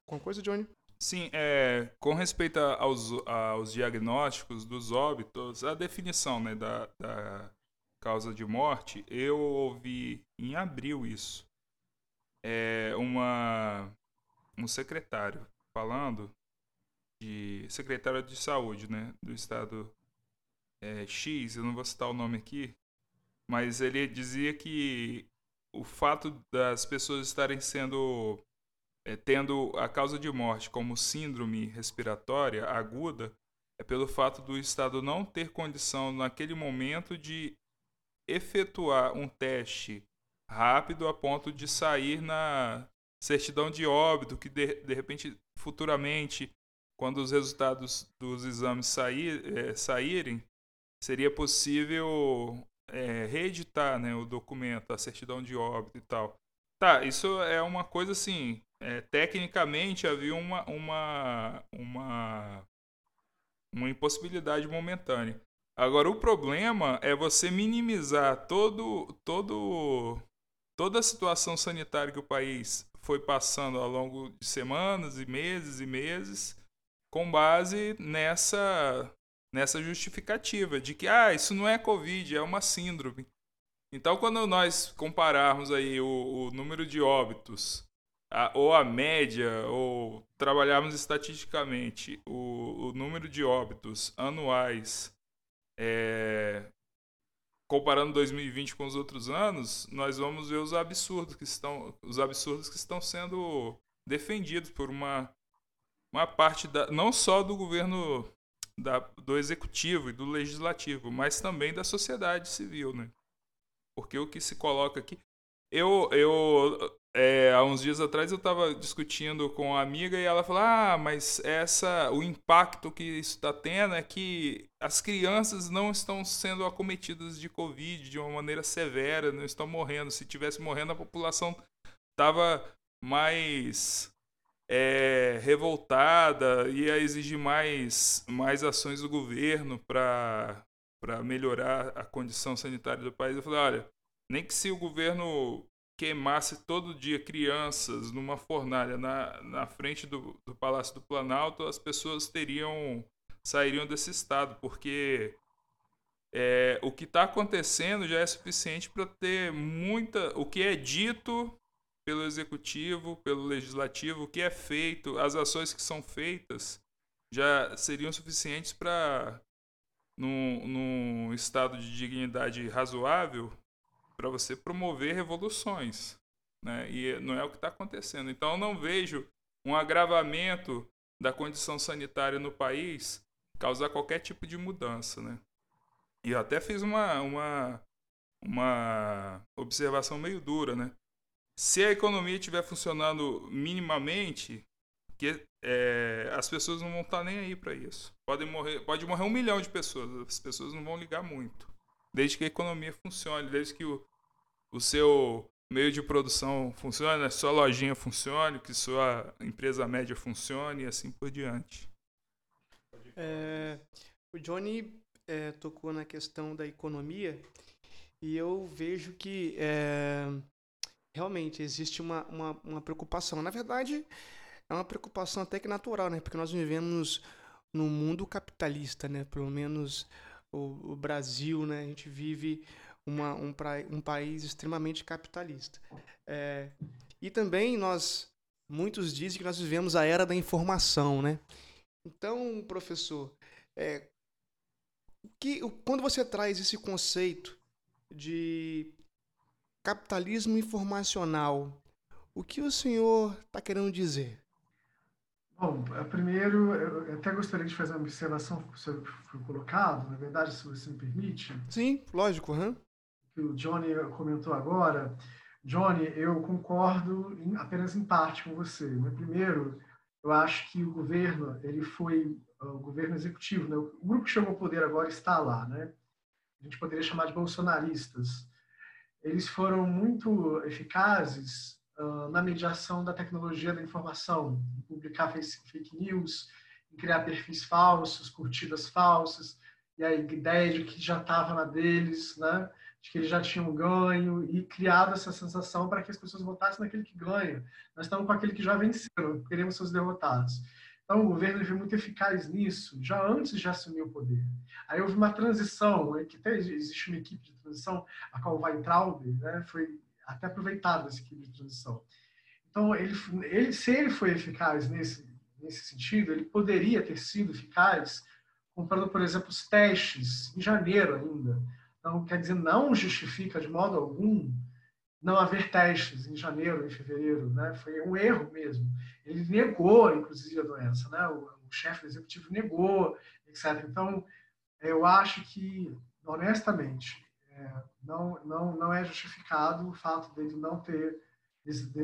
Com coisa, Johnny? Sim, é, com respeito aos, aos diagnósticos dos óbitos, a definição né, da, da causa de morte, eu ouvi em abril isso. É uma, um secretário falando de secretário de saúde, né, do estado é, X, eu não vou citar o nome aqui, mas ele dizia que o fato das pessoas estarem sendo é, tendo a causa de morte como síndrome respiratória aguda é pelo fato do Estado não ter condição naquele momento de efetuar um teste rápido a ponto de sair na certidão de óbito, que de, de repente, futuramente, quando os resultados dos exames sair, é, saírem, seria possível é, reeditar né, o documento, a certidão de óbito e tal. Tá, isso é uma coisa assim. É, tecnicamente havia uma, uma, uma, uma impossibilidade momentânea. Agora, o problema é você minimizar todo, todo, toda a situação sanitária que o país foi passando ao longo de semanas e meses e meses, com base nessa nessa justificativa de que ah, isso não é Covid, é uma síndrome. Então, quando nós compararmos aí o, o número de óbitos, a, ou a média, ou trabalharmos estatisticamente o, o número de óbitos anuais, é, comparando 2020 com os outros anos, nós vamos ver os absurdos que estão, os absurdos que estão sendo defendidos por uma, uma parte da, não só do governo da, do executivo e do legislativo, mas também da sociedade civil, né? Porque o que se coloca aqui. Eu, eu é, há uns dias atrás eu estava discutindo com uma amiga e ela falou: Ah, mas essa, o impacto que isso está tendo é que as crianças não estão sendo acometidas de Covid de uma maneira severa, não estão morrendo. Se tivesse morrendo, a população estava mais é, revoltada, ia exigir mais, mais ações do governo para melhorar a condição sanitária do país. Eu falei, olha, nem que se o governo queimasse todo dia crianças numa fornalha na, na frente do, do Palácio do Planalto, as pessoas teriam sairiam desse estado, porque é, o que está acontecendo já é suficiente para ter muita. O que é dito pelo executivo, pelo legislativo, o que é feito, as ações que são feitas já seriam suficientes para, num, num estado de dignidade razoável, para você promover revoluções. Né? E não é o que está acontecendo. Então, eu não vejo um agravamento da condição sanitária no país causar qualquer tipo de mudança. Né? E eu até fiz uma, uma, uma observação meio dura. Né? se a economia estiver funcionando minimamente, que é, as pessoas não vão estar nem aí para isso. Pode morrer, pode morrer um milhão de pessoas, as pessoas não vão ligar muito. Desde que a economia funcione, desde que o, o seu meio de produção funcione, a sua lojinha funcione, que sua empresa média funcione e assim por diante. É, o Johnny é, tocou na questão da economia e eu vejo que é, realmente existe uma, uma, uma, preocupação. Na verdade, é uma preocupação até que natural, né? Porque nós vivemos num mundo capitalista, né? Pelo menos o, o Brasil, né? A gente vive uma, um, pra, um país extremamente capitalista. É, e também nós, muitos dizem que nós vivemos a era da informação, né? Então, professor, é, que, quando você traz esse conceito de capitalismo informacional. O que o senhor está querendo dizer? Bom, é, primeiro, eu até gostaria de fazer uma observação sobre o que foi colocado, na verdade, se você me permite. Sim, lógico. Uhum. Que o Johnny comentou agora. Johnny, eu concordo em, apenas em parte com você. Né? Primeiro, eu acho que o governo, ele foi o governo executivo, né? o grupo que chegou ao poder agora está lá, né? A gente poderia chamar de bolsonaristas eles foram muito eficazes uh, na mediação da tecnologia da informação, em publicar fake news, em criar perfis falsos, curtidas falsas, e a ideia de que já estava na deles, né? De que eles já tinham ganho e criado essa sensação para que as pessoas votassem naquele que ganha. Nós estamos com aquele que já venceram, queremos ser os derrotados. Então, o governo foi muito eficaz nisso, já antes de assumir o poder. Aí houve uma transição, que até existe uma equipe de transição, a qual vai Traub, né, foi até aproveitado essa equipe de transição. Então, ele, ele, se ele foi eficaz nesse, nesse sentido, ele poderia ter sido eficaz comprando, por exemplo, os testes em janeiro ainda. Então, quer dizer, não justifica de modo algum não haver testes em janeiro, em fevereiro, né? Foi um erro mesmo. Ele negou, inclusive, a doença, né? O, o chefe executivo negou, etc. Então, eu acho que, honestamente, é, não, não, não é justificado o fato dele não ter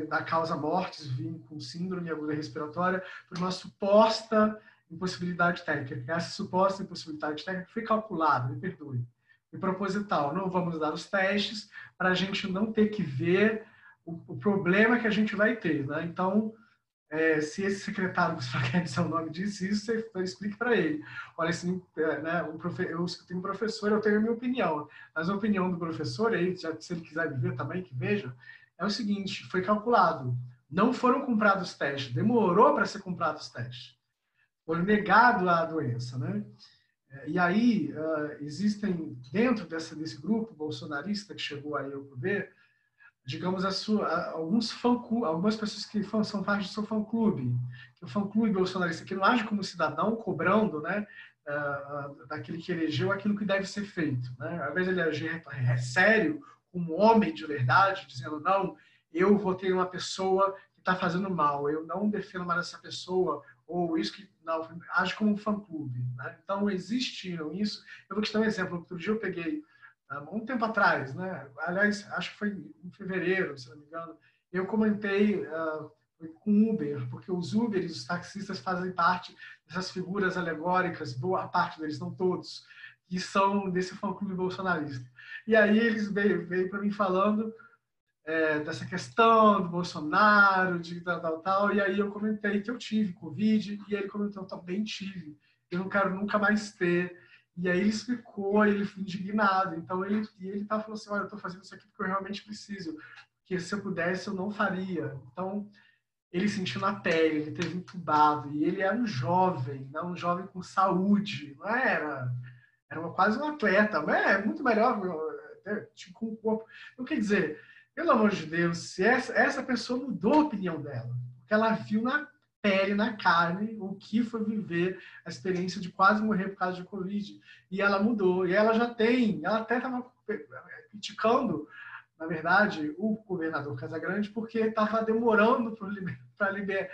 da causa mortes vir com síndrome aguda respiratória por uma suposta impossibilidade técnica. Essa suposta impossibilidade técnica foi calculada, me perdoe, e proposital. Não vamos dar os testes para a gente não ter que ver o, o, problema que a gente vai ter. Né? Então, é, se esse secretário, se quer dizer o nome disse isso, você, você explique para ele. Olha, assim, né, um profe, eu tenho um professor, eu tenho a minha opinião. Mas a opinião do professor, aí, já, se ele quiser ver também, que veja, é o seguinte, foi calculado. Não foram comprados testes, demorou para ser comprados os testes. Foi negado a doença, né? E aí, uh, existem, dentro dessa, desse grupo bolsonarista que chegou aí ao poder, digamos, a sua, alguns fã algumas pessoas que são parte do seu fã-clube, que o fã-clube bolsonarista que não age como cidadão, cobrando né, uh, daquele que elegeu aquilo que deve ser feito. Né? De ele agir é sério, como homem de verdade, dizendo, não, eu votei uma pessoa que está fazendo mal, eu não defendo mais essa pessoa, ou isso que não, age como um fã-clube. Né? Então, existiram isso. Eu vou te dar um exemplo. Outro dia eu peguei, um tempo atrás, né? aliás, acho que foi em fevereiro, se não me engano, eu comentei uh, com Uber, porque os Uber e os taxistas fazem parte dessas figuras alegóricas, boa parte deles, não todos, que são desse fã-clube bolsonarista. E aí eles veio, veio para mim falando é, dessa questão do Bolsonaro, de tal, tal, tal. E aí eu comentei que eu tive Covid, e ele comentou, também tive, eu não quero nunca mais ter. E aí ele explicou, ele foi indignado. Então ele, e ele tá falando assim, olha, eu estou fazendo isso aqui porque eu realmente preciso, porque se eu pudesse eu não faria. Então ele sentiu na pele, ele teve entubado, e ele era um jovem, né? um jovem com saúde, não era, era uma, quase um atleta, mas é muito melhor, tipo, com o corpo. Então, quer dizer, pelo amor de Deus, se essa, essa pessoa mudou a opinião dela, porque ela viu na pele, na carne, o que foi viver a experiência de quase morrer por causa de Covid. E ela mudou. E ela já tem, ela até estava criticando, na verdade, o governador Casagrande, porque estava demorando para liber,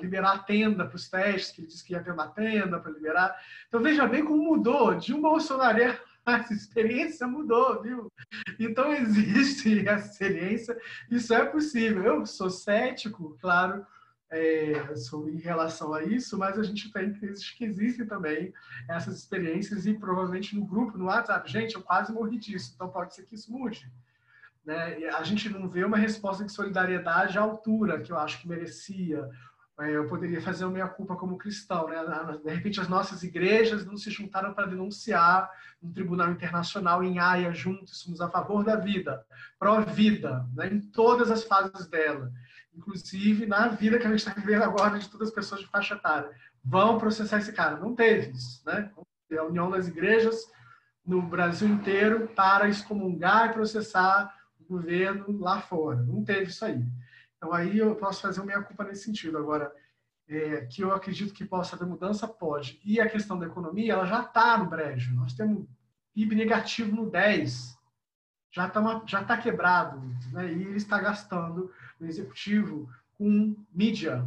liberar a tenda para os testes, que ele disse que ia ter uma tenda para liberar. Então veja bem como mudou de um bolsonaro a experiência mudou, viu? Então existe a experiência, isso é possível. Eu sou cético, claro, é, sobre, em relação a isso, mas a gente tem que existem também essas experiências e provavelmente no grupo, no WhatsApp, gente, eu quase morri disso, então pode ser que isso mude. Né? A gente não vê uma resposta de solidariedade à altura que eu acho que merecia, eu poderia fazer a minha culpa como cristão, né? De repente as nossas igrejas não se juntaram para denunciar um tribunal internacional em Haia juntos, somos a favor da vida, pró-vida, né? em todas as fases dela, inclusive na vida que a gente está vivendo agora de todas as pessoas de faixa etária. Vão processar esse cara. Não teve isso, né? A União das Igrejas no Brasil inteiro para excomungar e processar o governo lá fora. Não teve isso aí. Então, aí eu posso fazer minha culpa nesse sentido. Agora, é, que eu acredito que possa haver mudança, pode. E a questão da economia, ela já está no brejo. Nós temos PIB negativo no 10, já está já tá quebrado, né? e ele está gastando o executivo com mídia.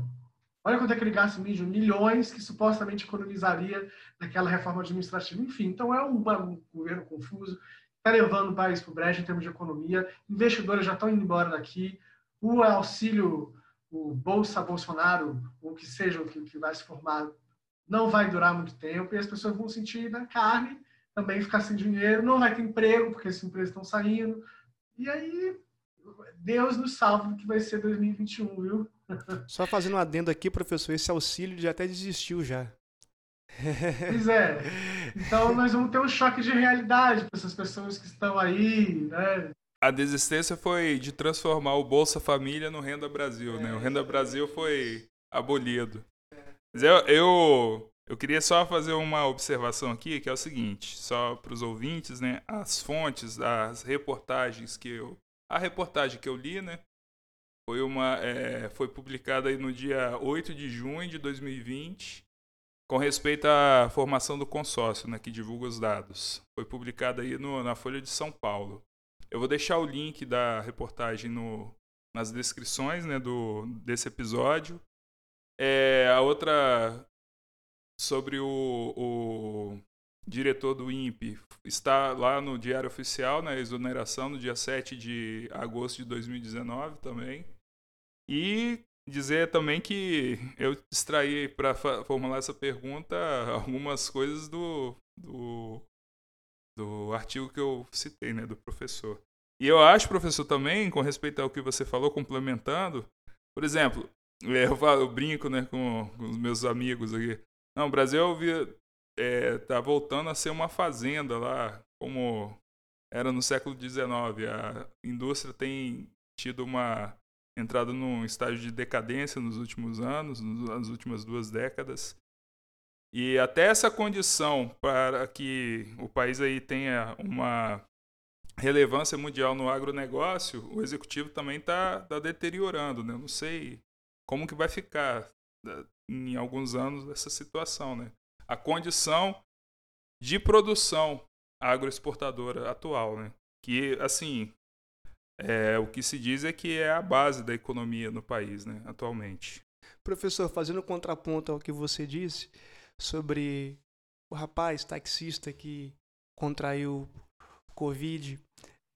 Olha quanto é que ele gasta em mídia, milhões que supostamente economizaria naquela reforma administrativa. Enfim, então é um, um governo confuso, está levando o país para o brejo em termos de economia, investidores já estão indo embora daqui, o auxílio, o Bolsa Bolsonaro, o que seja o que, que vai se formar, não vai durar muito tempo e as pessoas vão sentir na carne também ficar sem dinheiro, não vai ter emprego, porque esses empregos estão saindo. E aí, Deus nos salve que vai ser 2021, viu? Só fazendo um adendo aqui, professor, esse auxílio já até desistiu já. Pois é. Então nós vamos ter um choque de realidade para essas pessoas que estão aí, né? A desistência foi de transformar o Bolsa Família no Renda Brasil, né? O Renda Brasil foi abolido. Mas eu, eu, eu queria só fazer uma observação aqui, que é o seguinte, só para os ouvintes, né? As fontes das reportagens que eu... A reportagem que eu li, né? Foi, uma, é, foi publicada aí no dia 8 de junho de 2020, com respeito à formação do consórcio, né, que divulga os dados. Foi publicada aí no, na Folha de São Paulo. Eu vou deixar o link da reportagem no, nas descrições né, do, desse episódio. É, a outra sobre o, o diretor do INPE está lá no Diário Oficial, na exoneração, no dia 7 de agosto de 2019 também. E dizer também que eu extraí para formular essa pergunta algumas coisas do, do, do artigo que eu citei, né, do professor. E eu acho, professor, também, com respeito ao que você falou, complementando, por exemplo, é, eu, falo, eu brinco né, com, com, os meus amigos aqui. Não, o Brasil é, tá voltando a ser uma fazenda lá, como era no século XIX. A indústria tem tido uma entrada num estágio de decadência nos últimos anos, nas últimas duas décadas. E até essa condição para que o país aí tenha uma relevância mundial no agronegócio, o executivo também está tá deteriorando. Né? Eu não sei como que vai ficar né, em alguns anos essa situação. Né? A condição de produção agroexportadora atual, né? que, assim, é, o que se diz é que é a base da economia no país né, atualmente. Professor, fazendo contraponto ao que você disse sobre o rapaz taxista que contraiu Covid,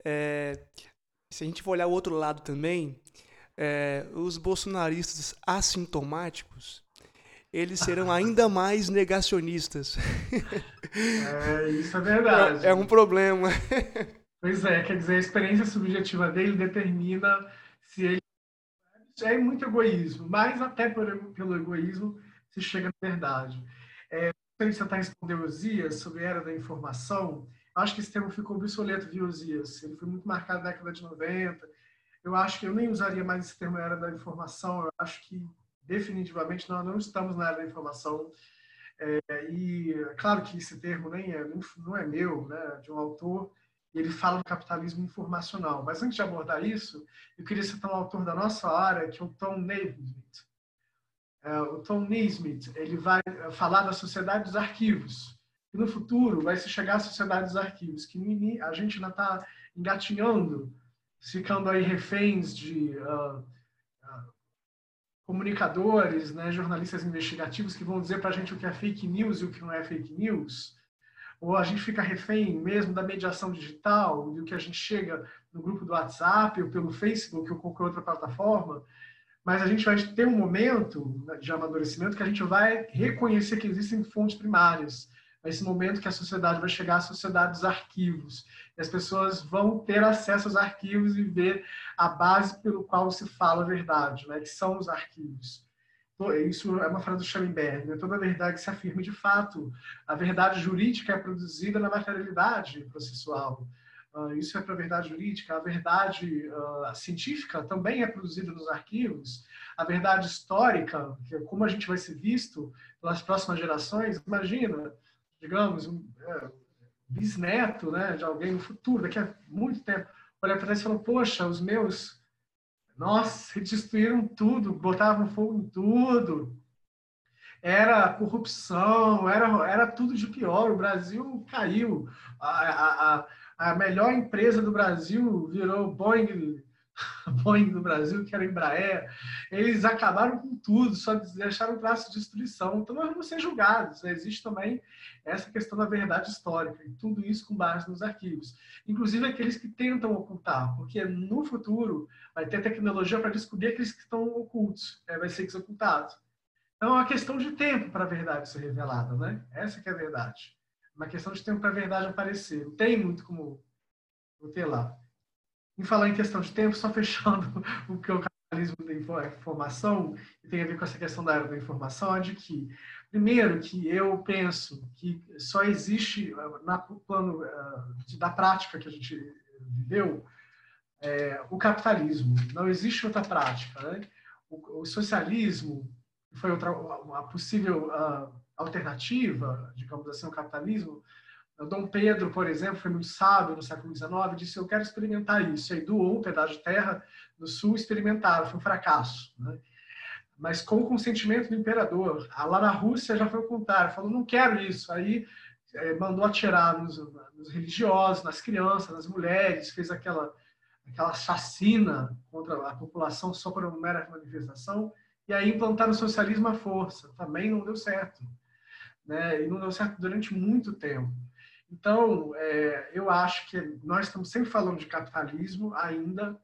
é, se a gente for olhar o outro lado também, é, os bolsonaristas assintomáticos, eles serão ainda mais negacionistas. É, isso é verdade. É, é um problema. Pois é, quer dizer, a experiência subjetiva dele determina se ele. É muito egoísmo, mas até por, pelo egoísmo se chega na verdade. É, você está respondendo sobre a era da informação. Acho que esse termo ficou obsoleto, viu, Osias? Ele foi muito marcado na década de 90 eu acho que eu nem usaria mais esse termo era da informação, eu acho que definitivamente nós não estamos na era da informação. É, e claro que esse termo nem é, não é meu, né, de um autor, ele fala do capitalismo informacional. Mas antes de abordar isso, eu queria citar um autor da nossa área, que é o Tom Naismith. É, o Tom Naismith, ele vai falar da sociedade dos arquivos. E no futuro vai se chegar à sociedade dos arquivos, que a gente ainda está engatinhando ficando aí reféns de uh, uh, comunicadores, né, jornalistas investigativos que vão dizer para a gente o que é fake news e o que não é fake news, ou a gente fica refém mesmo da mediação digital, do que a gente chega no grupo do WhatsApp ou pelo Facebook ou qualquer outra plataforma, mas a gente vai ter um momento de amadurecimento que a gente vai reconhecer que existem fontes primárias, esse momento que a sociedade vai chegar à sociedade dos arquivos. E as pessoas vão ter acesso aos arquivos e ver a base pelo qual se fala a verdade, né? que são os arquivos. Isso é uma frase do Schellenberg. Né? Toda verdade se afirma de fato. A verdade jurídica é produzida na materialidade processual. Uh, isso é para a verdade jurídica. A verdade uh, científica também é produzida nos arquivos. A verdade histórica, é como a gente vai ser visto pelas próximas gerações, imagina, digamos, um é, bisneto né, de alguém no futuro, daqui a muito tempo, olha para trás e falou, poxa, os meus, nossa, destruíram tudo, botavam fogo em tudo, era corrupção, era, era tudo de pior, o Brasil caiu, a, a, a melhor empresa do Brasil virou Boeing Boeing no Brasil, que era Embraer, eles acabaram com tudo, só deixaram um traço de destruição. Então, nós vamos ser julgados. Né? Existe também essa questão da verdade histórica, e tudo isso com base nos arquivos. Inclusive aqueles que tentam ocultar, porque no futuro vai ter tecnologia para descobrir aqueles que estão ocultos, né? vai ser ocultados. Então, é uma questão de tempo para a verdade ser revelada, né? Essa que é a verdade. Uma questão de tempo para a verdade aparecer. Não tem muito como lá. Em falar em questão de tempo, só fechando o que é o capitalismo da informação, e tem a ver com essa questão da era da informação, é de que, primeiro, que eu penso que só existe, no plano uh, da prática que a gente viveu, é, o capitalismo. Não existe outra prática. Né? O, o socialismo foi outra, uma possível uh, alternativa, digamos assim, ao capitalismo, Dom Pedro, por exemplo, foi muito sábio no século XIX, disse: Eu quero experimentar isso. E aí doou um pedaço de terra no sul, experimentaram, foi um fracasso. Né? Mas com o consentimento do imperador. Lá na Rússia já foi o contrário, falou: Não quero isso. Aí é, mandou atirar nos, nos, religiosos, nas crianças, nas mulheres, fez aquela, aquela chacina contra a população só por uma mera manifestação. E aí implantaram o socialismo à força. Também não deu certo. Né? E não deu certo durante muito tempo. Então, é, eu acho que nós estamos sempre falando de capitalismo ainda,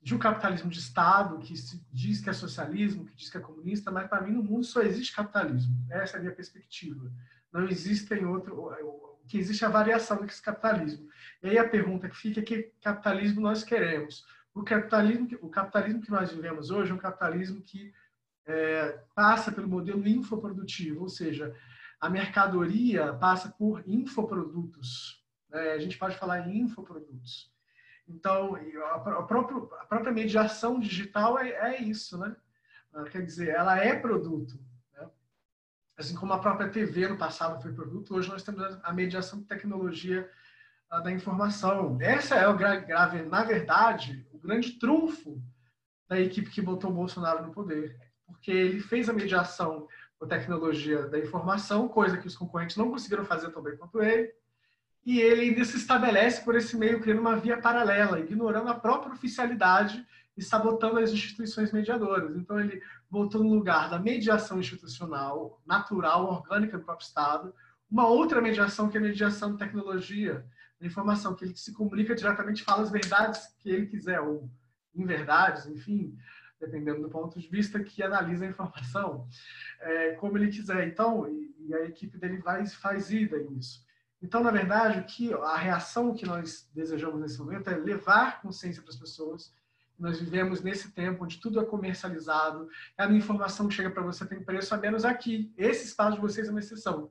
de um capitalismo de Estado, que diz que é socialismo, que diz que é comunista, mas para mim no mundo só existe capitalismo. Essa é a minha perspectiva. Não existem outro. O que existe é a variação desse capitalismo. E aí a pergunta que fica é que capitalismo nós queremos. O capitalismo, o capitalismo que nós vivemos hoje é um capitalismo que é, passa pelo modelo infoprodutivo, ou seja, a mercadoria passa por infoprodutos. Né? A gente pode falar em infoprodutos. Então, a, própria, a própria mediação digital é, é, isso, né? Ah, quer dizer, ela é produto. Né? Assim como a própria TV no passado foi produto, hoje nós temos a mediação de tecnologia ah, da informação. Essa é o grave, na verdade, o grande trunfo da equipe que botou o Bolsonaro no poder, porque ele fez a mediação com tecnologia da informação, coisa que os concorrentes não conseguiram fazer tão bem quanto ele. E ele ainda se estabelece por esse meio, criando uma via paralela, ignorando a própria oficialidade e sabotando as instituições mediadoras. Então, ele voltou no lugar da mediação institucional, natural, orgânica do próprio Estado, uma outra mediação que é a mediação de tecnologia, da informação, que ele se comunica diretamente, fala as verdades que ele quiser, ou inverdades, enfim, dependendo do ponto de vista que analisa a informação, é, como ele quiser. Então, e, e, a equipe dele vai faz ida nisso. Então, na verdade, que a reação que nós desejamos nesse momento é levar consciência para as pessoas. Nós vivemos nesse tempo onde tudo é comercializado, a informação que chega para você tem preço a menos aqui. Esse espaço de vocês é uma exceção.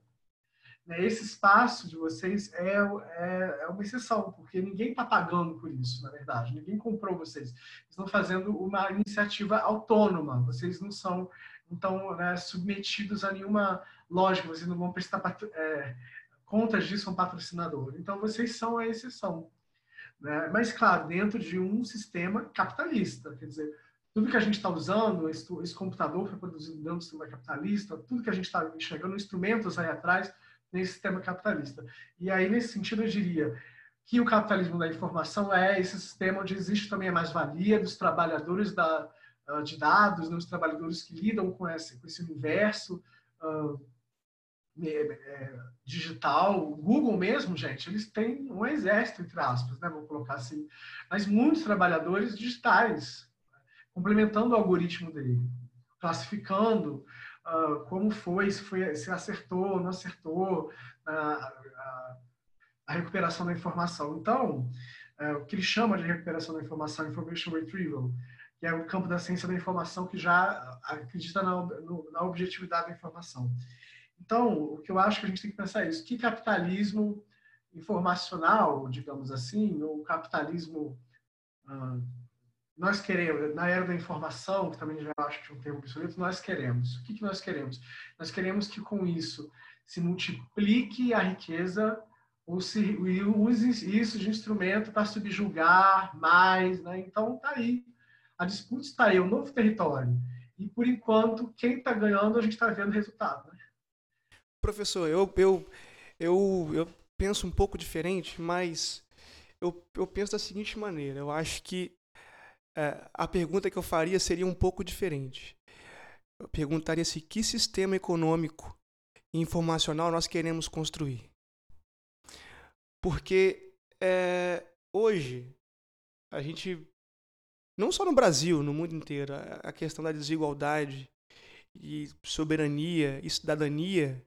Né, esse espaço de vocês é, é, é uma exceção, porque ninguém está pagando por isso, na verdade. Ninguém comprou vocês. Estão fazendo uma iniciativa autônoma. Vocês não são então né, submetidos a nenhuma lógica. Vocês não vão prestar é, contas disso a um patrocinador. Então vocês são a exceção. Né? Mas claro, dentro de um sistema capitalista, quer dizer, tudo que a gente está usando, esse, esse, computador foi produzido dentro do sistema capitalista, tudo que a gente está enxergando, instrumentos aí atrás nesse sistema capitalista. E aí, nesse sentido, eu diria que o capitalismo da informação é esse sistema onde existe também a mais-valia dos trabalhadores da, uh, de dados, né, os trabalhadores que lidam com esse, com esse universo uh, é, digital. O Google mesmo, gente, eles têm um exército, entre aspas, né, vou colocar assim, mas muitos trabalhadores digitais, complementando o algoritmo dele, classificando, uh, como foi, se, foi, se acertou, não acertou uh, a, a, recuperação da informação. Então, uh, o que ele chama de recuperação da informação, information retrieval, que é o campo da ciência da informação que já acredita na, no, na objetividade da informação. Então, o que eu acho que a gente tem que pensar é isso. Que capitalismo informacional, digamos assim, ou capitalismo nós queremos, na era da informação, que também já acho que é um termo obsoleto, nós queremos. O que, que nós queremos? Nós queremos que com isso se multiplique a riqueza ou se use isso de instrumento para subjugar mais, né? Então tá aí. A disputa está aí, é um novo território. E por enquanto, quem está ganhando, a gente está vendo o resultado. Né? Professor, eu, eu, eu, eu penso um pouco diferente, mas eu, eu penso da seguinte maneira: eu acho que a pergunta que eu faria seria um pouco diferente. Eu perguntaria se que sistema econômico e informacional nós queremos construir. Porque é, hoje a gente, não só no Brasil, no mundo inteiro, a questão da desigualdade e soberania e cidadania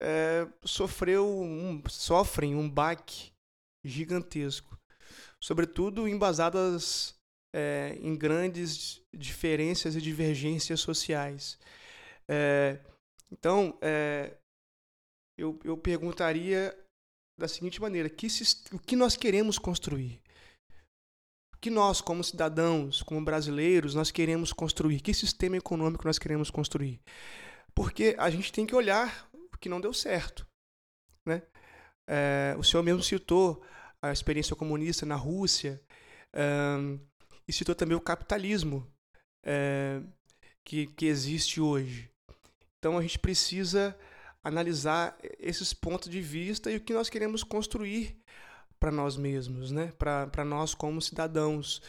é, sofreu um, sofrem um baque gigantesco, sobretudo embasadas é, em grandes diferenças e divergências sociais. É, então, é, eu, eu perguntaria da seguinte maneira: que, o que nós queremos construir? O que nós, como cidadãos, como brasileiros, nós queremos construir? Que sistema econômico nós queremos construir? Porque a gente tem que olhar o que não deu certo. Né? é, o senhor mesmo citou a experiência comunista na Rússia e citou também o capitalismo é, que, que existe hoje. Então a gente precisa analisar esses pontos de vista e o que nós queremos construir para nós mesmos, né? para nós como cidadãos.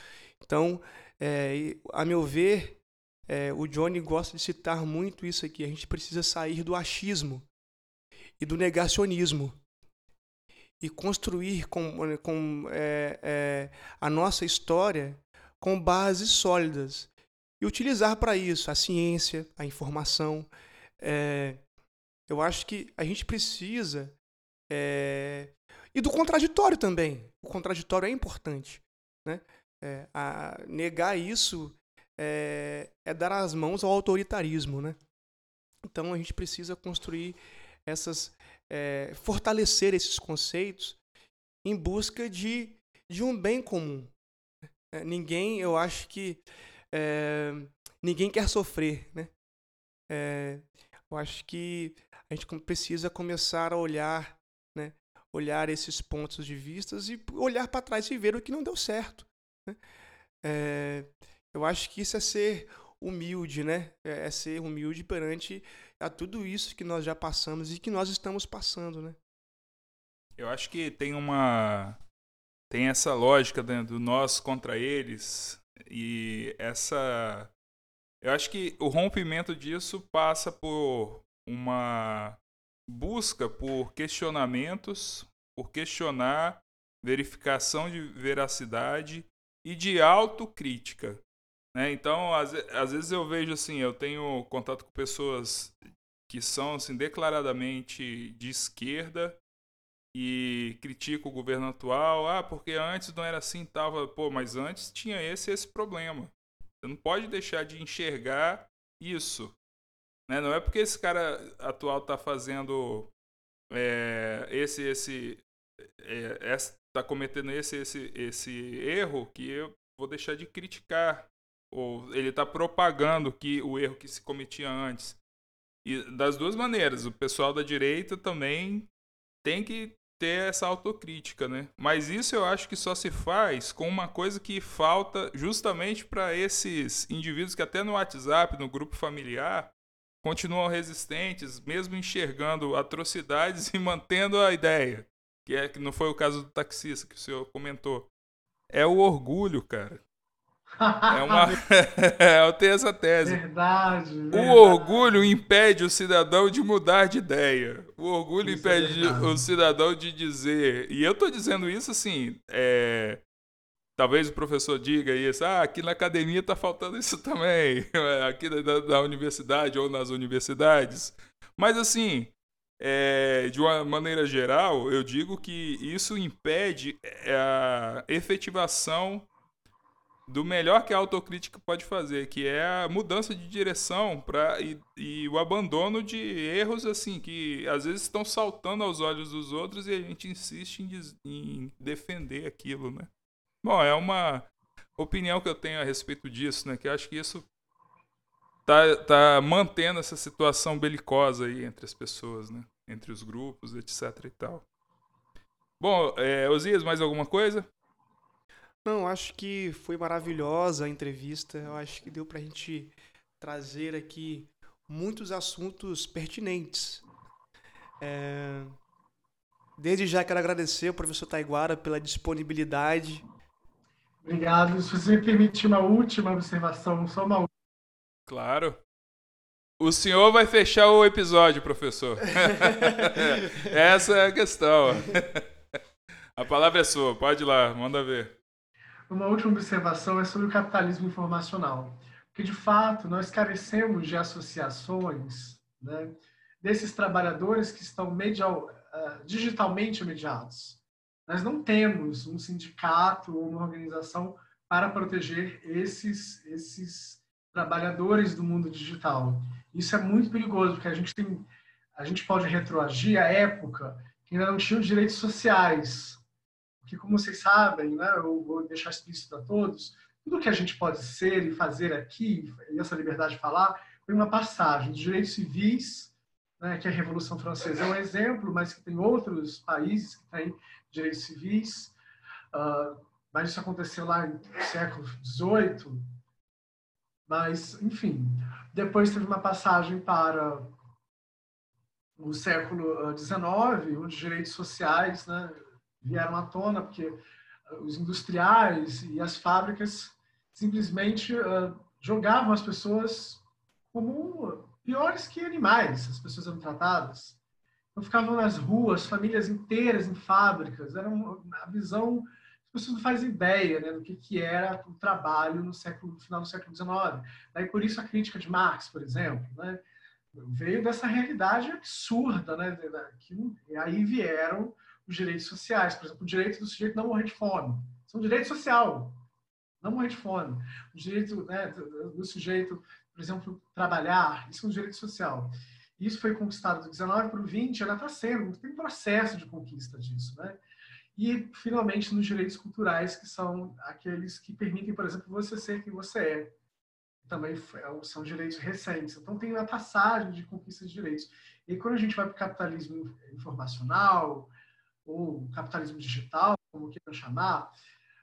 Então, é, a meu ver, é, o Johnny gosta de citar muito isso aqui. A gente precisa sair do achismo e do negacionismo e construir com, com é, é, a nossa história com bases sólidas e utilizar para isso a ciência, a informação. É, eu acho que a gente precisa é, e do contraditório também. O contraditório é importante, né? É, negar isso é, é, dar as mãos ao autoritarismo, né? Então a gente precisa construir essas, fortalecer esses conceitos em busca de, de um bem comum. É, ninguém, eu acho que é, ninguém quer sofrer, né? É, eu acho que a gente precisa começar a olhar, né? Olhar esses pontos de vistas e olhar para trás e ver o que não deu certo. Né? É, eu acho que isso é ser humilde, né? É, é ser humilde perante a tudo isso que nós já passamos e que nós estamos passando, né? Eu acho que tem uma tem essa lógica né, do nós contra eles e essa eu acho que o rompimento disso passa por uma busca por questionamentos, por questionar, verificação de veracidade e de autocrítica. Né? Então, às, às vezes eu vejo assim, eu tenho contato com pessoas que são assim, declaradamente de esquerda e criticam o governo atual, ah, porque antes não era assim, tava, pô, mas antes tinha esse esse problema. Você não pode deixar de enxergar isso. Né? Não é porque esse cara atual está fazendo é, esse, esse, é, está cometendo esse, esse, esse erro que eu vou deixar de criticar. Ou ele está propagando que o erro que se cometia antes. E das duas maneiras, o pessoal da direita também tem que ter essa autocrítica, né? Mas isso eu acho que só se faz com uma coisa que falta justamente para esses indivíduos que até no WhatsApp, no grupo familiar, continuam resistentes, mesmo enxergando atrocidades e mantendo a ideia. Que é que não foi o caso do taxista que o senhor comentou. É o orgulho, cara. É uma. eu tenho essa tese. Verdade, verdade. O orgulho impede o cidadão de mudar de ideia. O orgulho isso é impede é o cidadão de dizer. E eu tô dizendo isso assim. É... Talvez o professor diga isso. Ah, aqui na academia tá faltando isso também. Aqui da, da universidade ou nas universidades. Mas assim. É, de uma maneira geral, eu digo que isso impede a efetivação do melhor que a autocrítica pode fazer, que é a mudança de direção para e, e, o abandono de erros assim que às vezes estão saltando aos olhos dos outros e a gente insiste em, em defender aquilo, né? Bom, é uma opinião que eu tenho a respeito disso, né? Que acho que isso tá, tá mantendo essa situação belicosa aí entre as pessoas, né? Entre os grupos, etc e tal. Bom, é, Osias, mais alguma coisa? Não, acho que foi maravilhosa a entrevista. Eu acho que deu para a gente trazer aqui muitos assuntos pertinentes. É... Desde já quero agradecer ao professor Taiguara pela disponibilidade. Obrigado. Se você me permitir uma última observação, só uma Claro. O senhor vai fechar o episódio, professor. Essa é a questão. a palavra é sua, pode ir lá, manda ver. Uma última observação é sobre o capitalismo informacional. Porque, de fato, nós carecemos de associações né, desses trabalhadores que estão uh, digitalmente mediados. Nós não temos um sindicato ou uma organização para proteger esses, esses trabalhadores do mundo digital. Isso é muito perigoso, porque a gente, tem, a gente pode retroagir à época que ainda não tinha os direitos sociais porque, como vocês sabem, né, eu vou deixar explícito a todos, tudo que a gente pode ser e fazer aqui, e essa liberdade de falar, foi uma passagem dos direitos civis né, que a Revolução Francesa é um exemplo, mas que tem outros países que têm direitos civis. Uh, mas isso aconteceu lá no século XVIII. Mas, enfim, depois teve uma passagem para o século XIX, ah, onde os direitos sociais né, vieram à tona, porque os industriais e as fábricas simplesmente uh, jogavam as pessoas como piores que animais, as pessoas eram tratadas. Então ficavam nas ruas, famílias inteiras em fábricas, era uma, visão as pessoas não fazem ideia né, do que, que era o trabalho no século no final do século XIX. Daí por isso a crítica de Marx, por exemplo, né, veio dessa realidade absurda, né, que, aí vieram os direitos sociais, por exemplo, o direito do sujeito não morrer de fome. Isso é um direito social, não morrer de fome. O direito né, do sujeito, por exemplo, trabalhar, isso é um direito social. Isso foi conquistado do 19 para o 20, ainda está sendo, tem um processo de conquista disso. Né? E, finalmente, nos direitos culturais, que são aqueles que permitem, por exemplo, você ser quem você é. Também é são direitos recentes. Então, tem uma passagem de conquista de direitos. E quando a gente vai para o capitalismo informacional, ou capitalismo digital, como queiram chamar,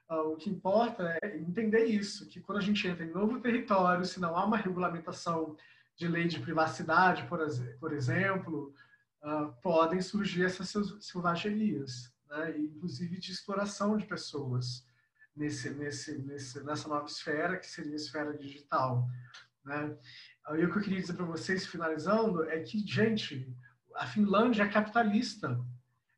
ah, o que importa é entender isso, que quando a gente entra em novo território, se não há uma regulamentação de lei de privacidade, por, exemplo, ah, podem surgir essas selvagerias, né? inclusive de exploração de pessoas nesse, nesse, nesse, nessa nova esfera, que seria a esfera digital. Né? E o que eu queria dizer para vocês, finalizando, é que, gente, a Finlândia é capitalista.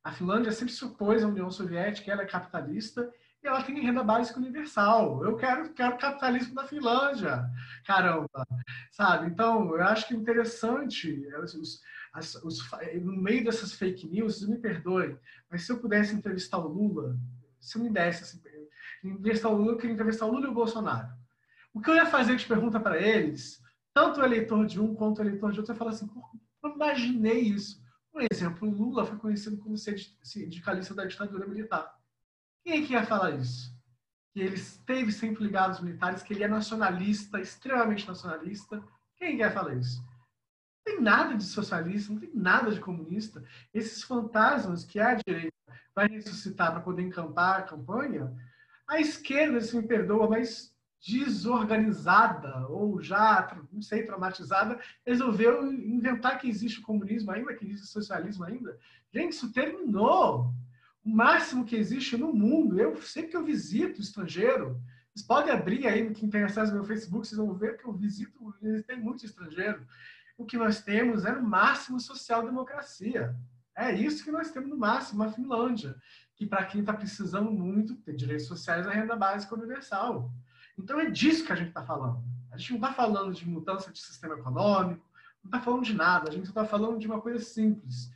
A Finlândia sempre se opôs à União Soviética, ela é capitalista e ela tem renda básica universal. Eu quero, quero capitalismo na Finlândia, caramba, sabe? Então, eu acho que é interessante, os, as, os, no meio dessas fake news, me perdoe, mas se eu pudesse entrevistar o Lula, se eu me desse assim, entrevistar o Lula, eu queria entrevistar o Lula e o Bolsonaro. O que eu ia fazer de pergunta para eles, tanto o eleitor de um quanto o eleitor de outro, eu ia falar assim, eu imaginei isso. Por exemplo, Lula foi conhecido como sindicalista da ditadura militar. Quem é que ia falar isso? Que ele esteve sempre ligado aos militares, que ele é nacionalista, extremamente nacionalista. Quem é ia falar isso? Não tem nada de socialista, não tem nada de comunista. Esses fantasmas que a direita vai ressuscitar para poder encampar a campanha, a esquerda, se me perdoa, mas desorganizada ou já, não sei, traumatizada, resolveu inventar que existe o comunismo ainda, que existe o socialismo ainda. Gente, isso terminou. O máximo que existe no mundo, eu sempre que eu visito estrangeiro, vocês podem abrir aí, quem tem acesso ao meu Facebook, vocês vão ver que eu visito, tem muito estrangeiro. O que nós temos é no máximo social-democracia. É isso que nós temos no máximo, a Finlândia, que para quem está precisando muito, tem direitos sociais, a renda básica universal. Então é disso que a gente está falando. A gente não está falando de mudança de sistema econômico, não está falando de nada. A gente está falando de uma coisa simples: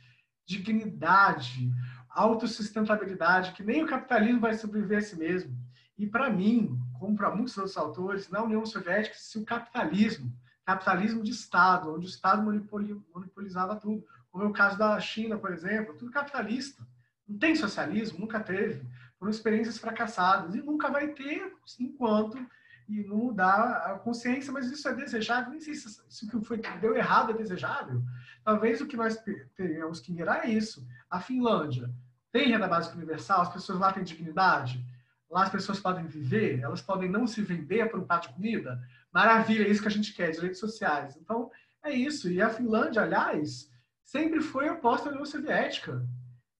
dignidade, autossustentabilidade, que nem o capitalismo vai sobreviver a si mesmo. E para mim, como para muitos outros autores, na União Soviética, se o capitalismo, capitalismo de Estado, onde o Estado monopolizava tudo, como é o caso da China, por exemplo, tudo capitalista. Não tem socialismo, nunca teve foram experiências fracassadas e nunca vai ter enquanto e não mudar a consciência, mas isso é desejável. Nem sei se, o que foi, deu errado é desejável. Talvez o que nós tenhamos que mirar é isso. A Finlândia tem renda básica universal, as pessoas lá têm dignidade, lá as pessoas podem viver, elas podem não se vender por um prato de comida. Maravilha, é isso que a gente quer, direitos sociais. Então, é isso. E a Finlândia, aliás, sempre foi oposta à União Soviética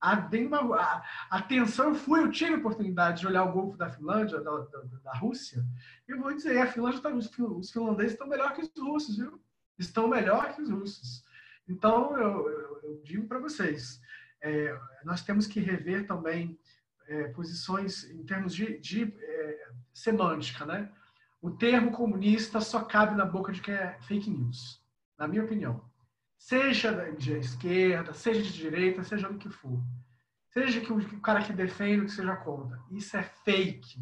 a, uma, a, atenção, eu fui, eu tive a oportunidade de olhar o Golfo da Finlândia, da, da, da Rússia, e eu vou dizer, a Finlândia tá, os finlandeses estão melhor que os russos, viu? Estão melhor que os russos. Então, eu, eu, eu digo para vocês, é, nós temos que rever também é, posições em termos de, de é, semântica, né? O termo comunista só cabe na boca de quem é fake news, na minha opinião seja de esquerda, seja de direita, seja o que for. Seja que o cara que defende, que seja contra. Isso é fake,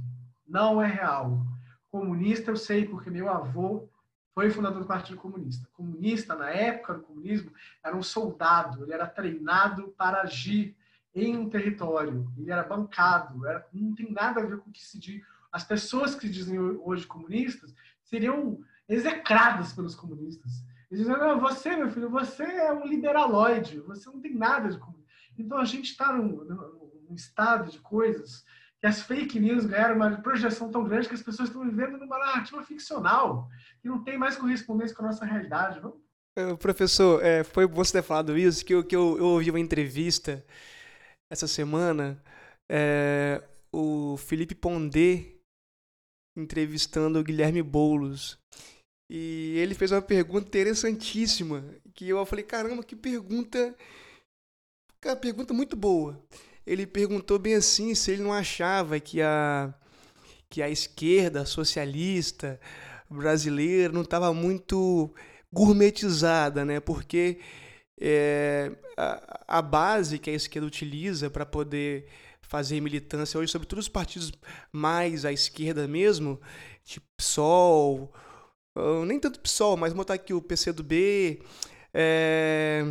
não é real. Comunista eu sei porque meu avô foi fundador do Partido Comunista. Comunista, na época do comunismo, era um soldado, ele era treinado para agir em um território, ele era bancado, era, não tem nada a ver com o que se diz. As pessoas que dizem hoje comunistas seriam execradas pelos comunistas Eles dizem, não, você, meu filho, você é um liberaloide, você não tem nada de comunismo. Então a gente está num, num, estado de coisas que as fake news ganharam uma projeção tão grande que as pessoas estão vivendo numa narrativa ficcional, que não tem mais correspondência com a nossa realidade. Vamos? Professor, é, foi bom você ter falado isso, que eu, que eu, eu ouvi uma entrevista essa semana, é, o Felipe Pondé entrevistando o Guilherme Boulos. E ele fez uma pergunta interessantíssima, que eu falei, caramba, que pergunta, uma pergunta muito boa. Ele perguntou bem assim se ele não achava que a que a esquerda socialista brasileira não estava muito gourmetizada, né? Porque é, a, a base que a esquerda utiliza para poder fazer militância hoje, sobretudo os partidos mais à esquerda mesmo, tipo PSOL, nem tanto PSOL, mas botar aqui o PCdoB, é,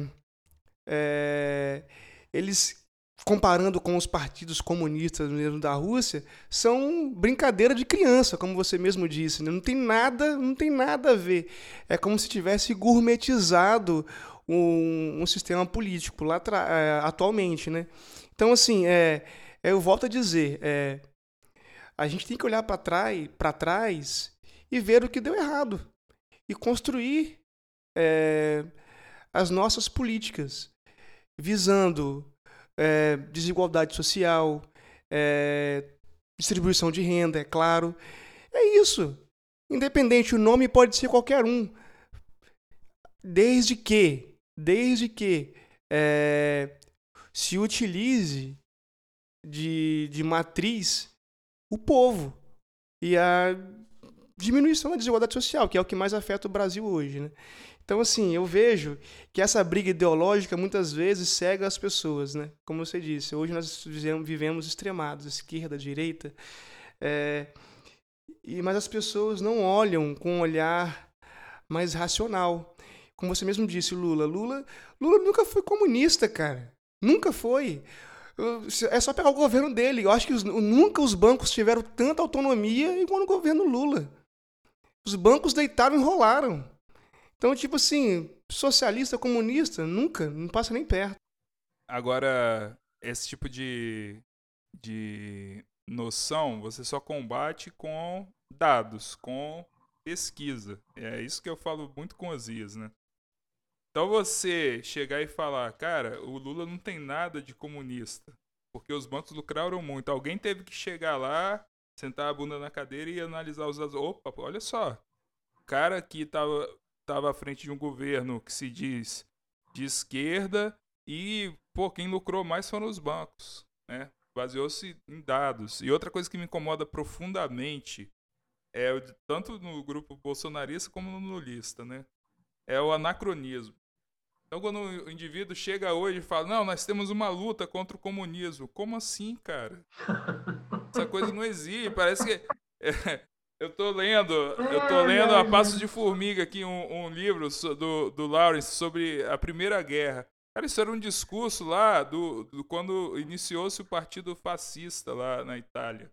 é, eles comparando com os partidos comunistas mesmo da Rússia, são brincadeira de criança, como você mesmo disse. Né? Não tem nada, não tem nada a ver. É como se tivesse gourmetizado um, um sistema político lá é, atualmente, né? Então, assim, é, eu volto a dizer, é, a gente tem que olhar para trás, para trás e ver o que deu errado e construir é, as nossas políticas visando é, desigualdade social, é, distribuição de renda, é claro. É isso. Independente, o nome pode ser qualquer um, desde que, desde que é, se utilize de, de matriz o povo e a diminuição da desigualdade social, que é o que mais afeta o Brasil hoje. Né? Então, assim, eu vejo que essa briga ideológica muitas vezes cega as pessoas, né? Como você disse, hoje nós vivemos extremados, esquerda, direita, é, e, mas as pessoas não olham com um olhar mais racional. Como você mesmo disse, Lula. Lula, Lula nunca foi comunista, cara. Nunca foi. É só pegar o governo dele. Eu acho que os, nunca os bancos tiveram tanta autonomia igual no governo Lula. Os bancos deitaram e enrolaram. Então, tipo assim, socialista, comunista, nunca, não passa nem perto. Agora, esse tipo de, de noção você só combate com dados, com pesquisa. É isso que eu falo muito com os IAs, né? Então você chegar e falar, cara, o Lula não tem nada de comunista, porque os bancos lucraram muito. Alguém teve que chegar lá, sentar a bunda na cadeira e analisar os. Opa, olha só. O cara que tava estava à frente de um governo que se diz de esquerda e, pô, quem lucrou mais foram os bancos, né? Baseou-se em dados. E outra coisa que me incomoda profundamente é tanto no grupo bolsonarista como no lulista, né? É o anacronismo. Então, quando o indivíduo chega hoje e fala, não, nós temos uma luta contra o comunismo. Como assim, cara? Essa coisa não existe. Parece que é, eu tô lendo, eu tô lendo a Passos de Formiga aqui, um, um livro do, do Lawrence sobre a Primeira Guerra. Cara, isso era um discurso lá do, do quando iniciou-se o Partido Fascista lá na Itália.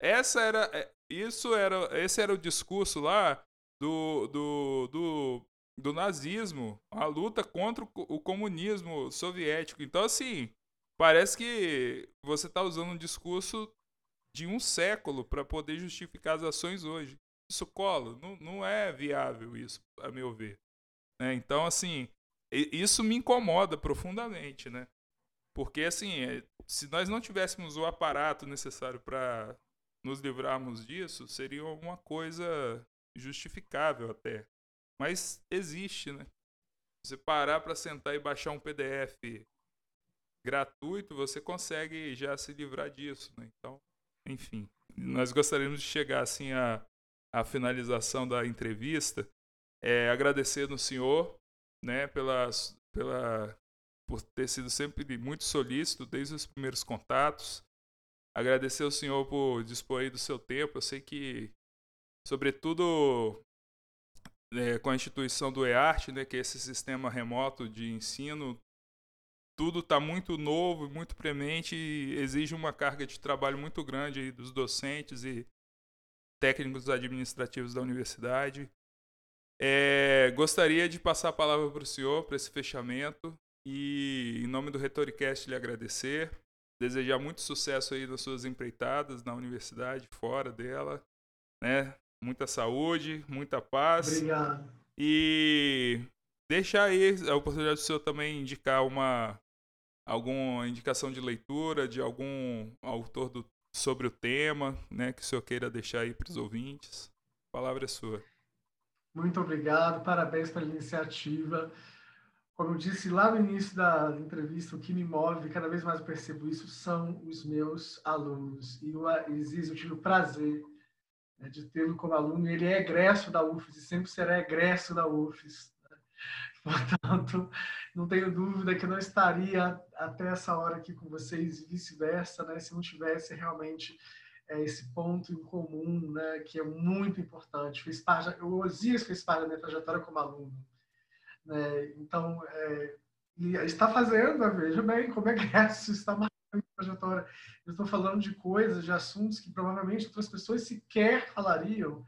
Essa era, é, isso era, esse era o discurso lá do, do, do, do nazismo, a luta contra o, o comunismo soviético. Então, assim, parece que você está usando um discurso de um século para poder justificar as ações hoje. Isso cola? Não, não é viável isso, a meu ver. É, então, assim, isso me incomoda profundamente, né? Porque, assim, é, se nós não tivéssemos o aparato necessário para nos livrarmos disso, seria uma coisa justificável até. Mas existe, né? Você parar para sentar e baixar um PDF gratuito, você consegue já se livrar disso, né? Então, enfim, nós gostaríamos de chegar assim à, à finalização da entrevista, é, agradecendo o senhor, né, pela, pela, por ter sido sempre muito solícito desde os primeiros contatos. Agradecer ao senhor por dispor do seu tempo. Eu sei que, sobretudo é, com a instituição do EART, né, que é esse sistema remoto de ensino, tudo está muito novo, muito premente e exige uma carga de trabalho muito grande dos docentes e técnicos administrativos da universidade. É, gostaria de passar a palavra para o senhor para esse fechamento e, em nome do Retoricast, lhe agradecer, desejar muito sucesso aí nas suas empreitadas na universidade, fora dela, né? Muita saúde, muita paz. Obrigado. E deixar aí a oportunidade do senhor também indicar uma alguma indicação de leitura de algum autor do, sobre o tema, né, que o senhor queira deixar aí para os ouvintes. A palavra é sua. Muito obrigado, parabéns pela iniciativa. Como eu disse lá no início da entrevista, o que me move, cada vez mais eu percebo isso, são os meus alunos. E o Aziz, eu tive o prazer né, de tê-lo como aluno. Ele é egresso da UFES e sempre será egresso da UFES. Portanto, não tenho dúvida que eu não estaria até essa hora aqui com vocês e vice-versa, né, se não tivesse realmente é, esse ponto em comum, né, que é muito importante. Fez parte, o Osias fez parte da minha trajetória como aluno. Né? Então, é, e está fazendo, veja bem como é que é, isso está marcando a trajetória. Eu estou falando de coisas, de assuntos que provavelmente outras pessoas sequer falariam,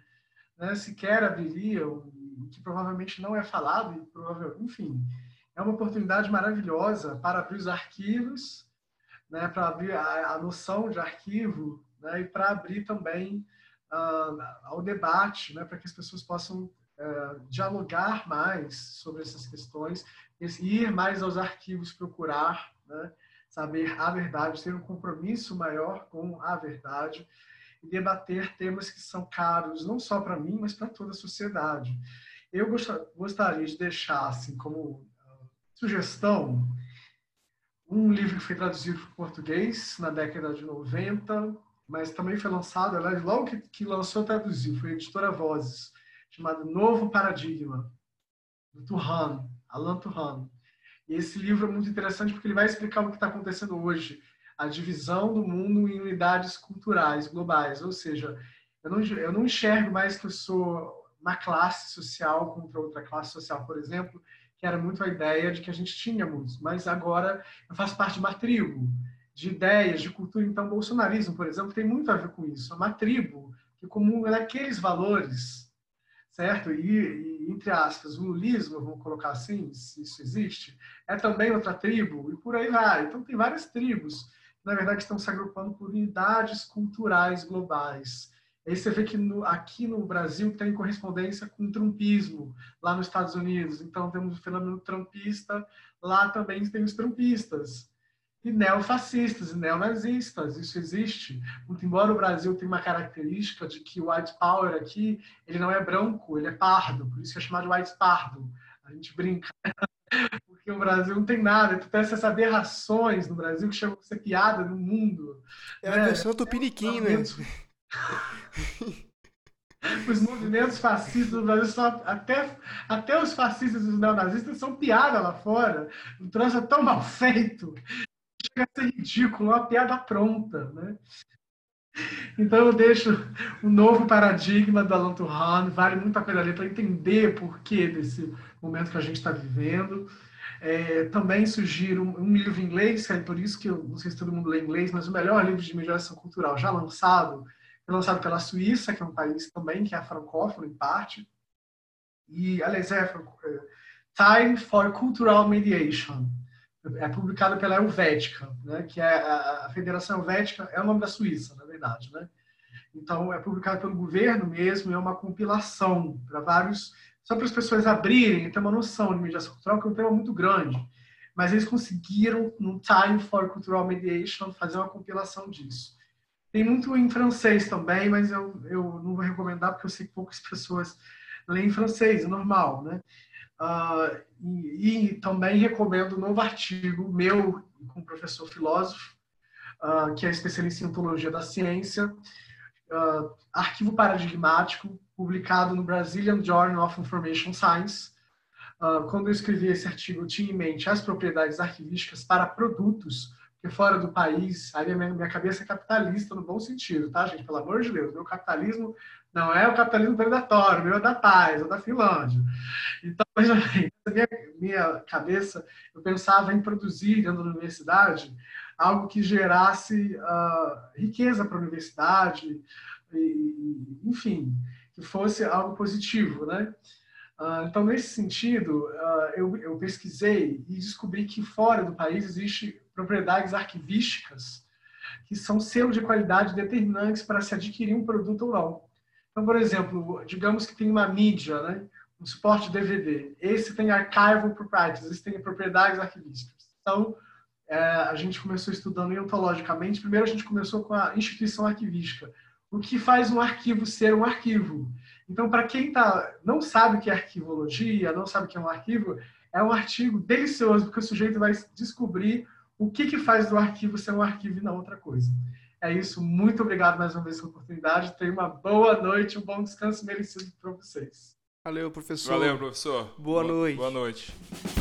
né? sequer abririam, que provavelmente não é falado, e provavelmente, enfim, é uma oportunidade maravilhosa para abrir os arquivos, né? para abrir a, a noção de arquivo né? e para abrir também uh, ao debate, né? para que as pessoas possam uh, dialogar mais sobre essas questões, ir mais aos arquivos procurar, né? saber a verdade, ter um compromisso maior com a verdade e debater temas que são caros não só para mim, mas para toda a sociedade. Eu gostaria de deixar assim como ah, sugestão um livro que foi traduzido para o português na década de 90, mas também foi lançado, logo que, que lançou, traduziu, foi a editora Vozes, chamado Novo Paradigma, do Turhan, Alan Turhan. E esse livro é muito interessante porque ele vai explicar o que está acontecendo hoje, a divisão do mundo em unidades culturais globais, ou seja, eu não, eu não enxergo mais que eu sou uma classe social contra outra classe social, por exemplo, que era muito a ideia de que a gente tínhamos, mas agora eu faço parte de uma tribo, de ideias, de cultura. Então, o bolsonarismo, por exemplo, tem muito a ver com isso. É uma tribo que comunga daqueles valores, certo? E, e, entre aspas, o lulismo, vamos colocar assim, se isso existe, é também outra tribo, e por aí vai. Então, tem várias tribos que, na verdade, estão se agrupando por unidades culturais globais. Aí você vê que no, aqui no Brasil tem correspondência com o trumpismo, lá nos Estados Unidos. Então, temos o fenômeno trumpista, lá também tem os trumpistas e neofascistas e neonazistas. Isso existe. Muito embora o Brasil tenha uma característica de que o white power aqui, ele não é branco, ele é pardo. Por isso que é chamado de white pardo. A gente brinca. Porque o Brasil não tem nada. Tu tem essas aberrações no Brasil que chegam a ser piada no mundo. É a né? versão tupiniquim, né? Os movimentos fascistas no Brasil são até, até os fascistas e os neonazistas são piada lá fora. O troço é tão mal feito chega a ser ridículo, uma piada pronta, né? Então eu deixo o um novo paradigma do Alan Turan, vale muito a pena ler para entender por que desse momento que a gente está vivendo. É, também sugiro um, um, livro em inglês, é por isso que eu não sei se todo mundo lê inglês, mas o melhor livro de mediação cultural já lançado, foi lançado pela Suíça, que é um país também que é francófono em parte, e aliás é, é Time for Cultural Mediation, é publicado pela Helvética, né, que é a, Federação Helvética, é o nome da Suíça, na verdade, né? Então, é publicado pelo governo mesmo, é uma compilação para vários, só para as pessoas abrirem, ter uma noção de mediação cultural, que é um tema muito grande. Mas eles conseguiram, no Time for Cultural Mediation, fazer uma compilação disso. Tem muito em francês também, mas eu, eu não vou recomendar, porque eu sei que poucas pessoas leem francês, é normal, né? Uh, e, e, também recomendo um novo artigo meu com o professor filósofo, uh, que é especialista em ontologia da ciência, uh, Arquivo Paradigmático, publicado no Brazilian Journal of Information Science. quando eu escrevi esse artigo, eu tinha em mente as propriedades arquivísticas para produtos, porque fora do país, aí minha, minha cabeça é capitalista no bom sentido, tá, gente? Pelo amor de Deus, meu capitalismo não é o capitalismo predatório, meu é da paz, é da Finlândia. Então, veja bem, na minha, minha cabeça, eu pensava em produzir dentro da universidade algo que gerasse uh, riqueza para a universidade, e, enfim, que fosse algo positivo, né? Uh, então, nesse sentido, uh, eu, eu, pesquisei e descobri que fora do país existe propriedades arquivísticas que são selos de qualidade determinantes para se adquirir um produto ou não. Então, por exemplo, digamos que tem uma mídia, né? um suporte DVD. Esse tem archival proprietors, esse tem propriedades arquivísticas. Então, é, a gente começou estudando ontologicamente. Primeiro, a gente começou com a instituição arquivística. O que faz um arquivo ser um arquivo? Então, para quem tá, não sabe o que é arquivologia, não sabe o que é um arquivo, é um artigo delicioso, porque o sujeito vai descobrir o que, que faz do arquivo ser um arquivo e não outra coisa. É isso. Muito obrigado mais uma vez pela oportunidade. Tenha uma boa noite, um bom descanso merecido para vocês. Valeu, professor. Valeu, professor. Boa, boa noite. Boa noite.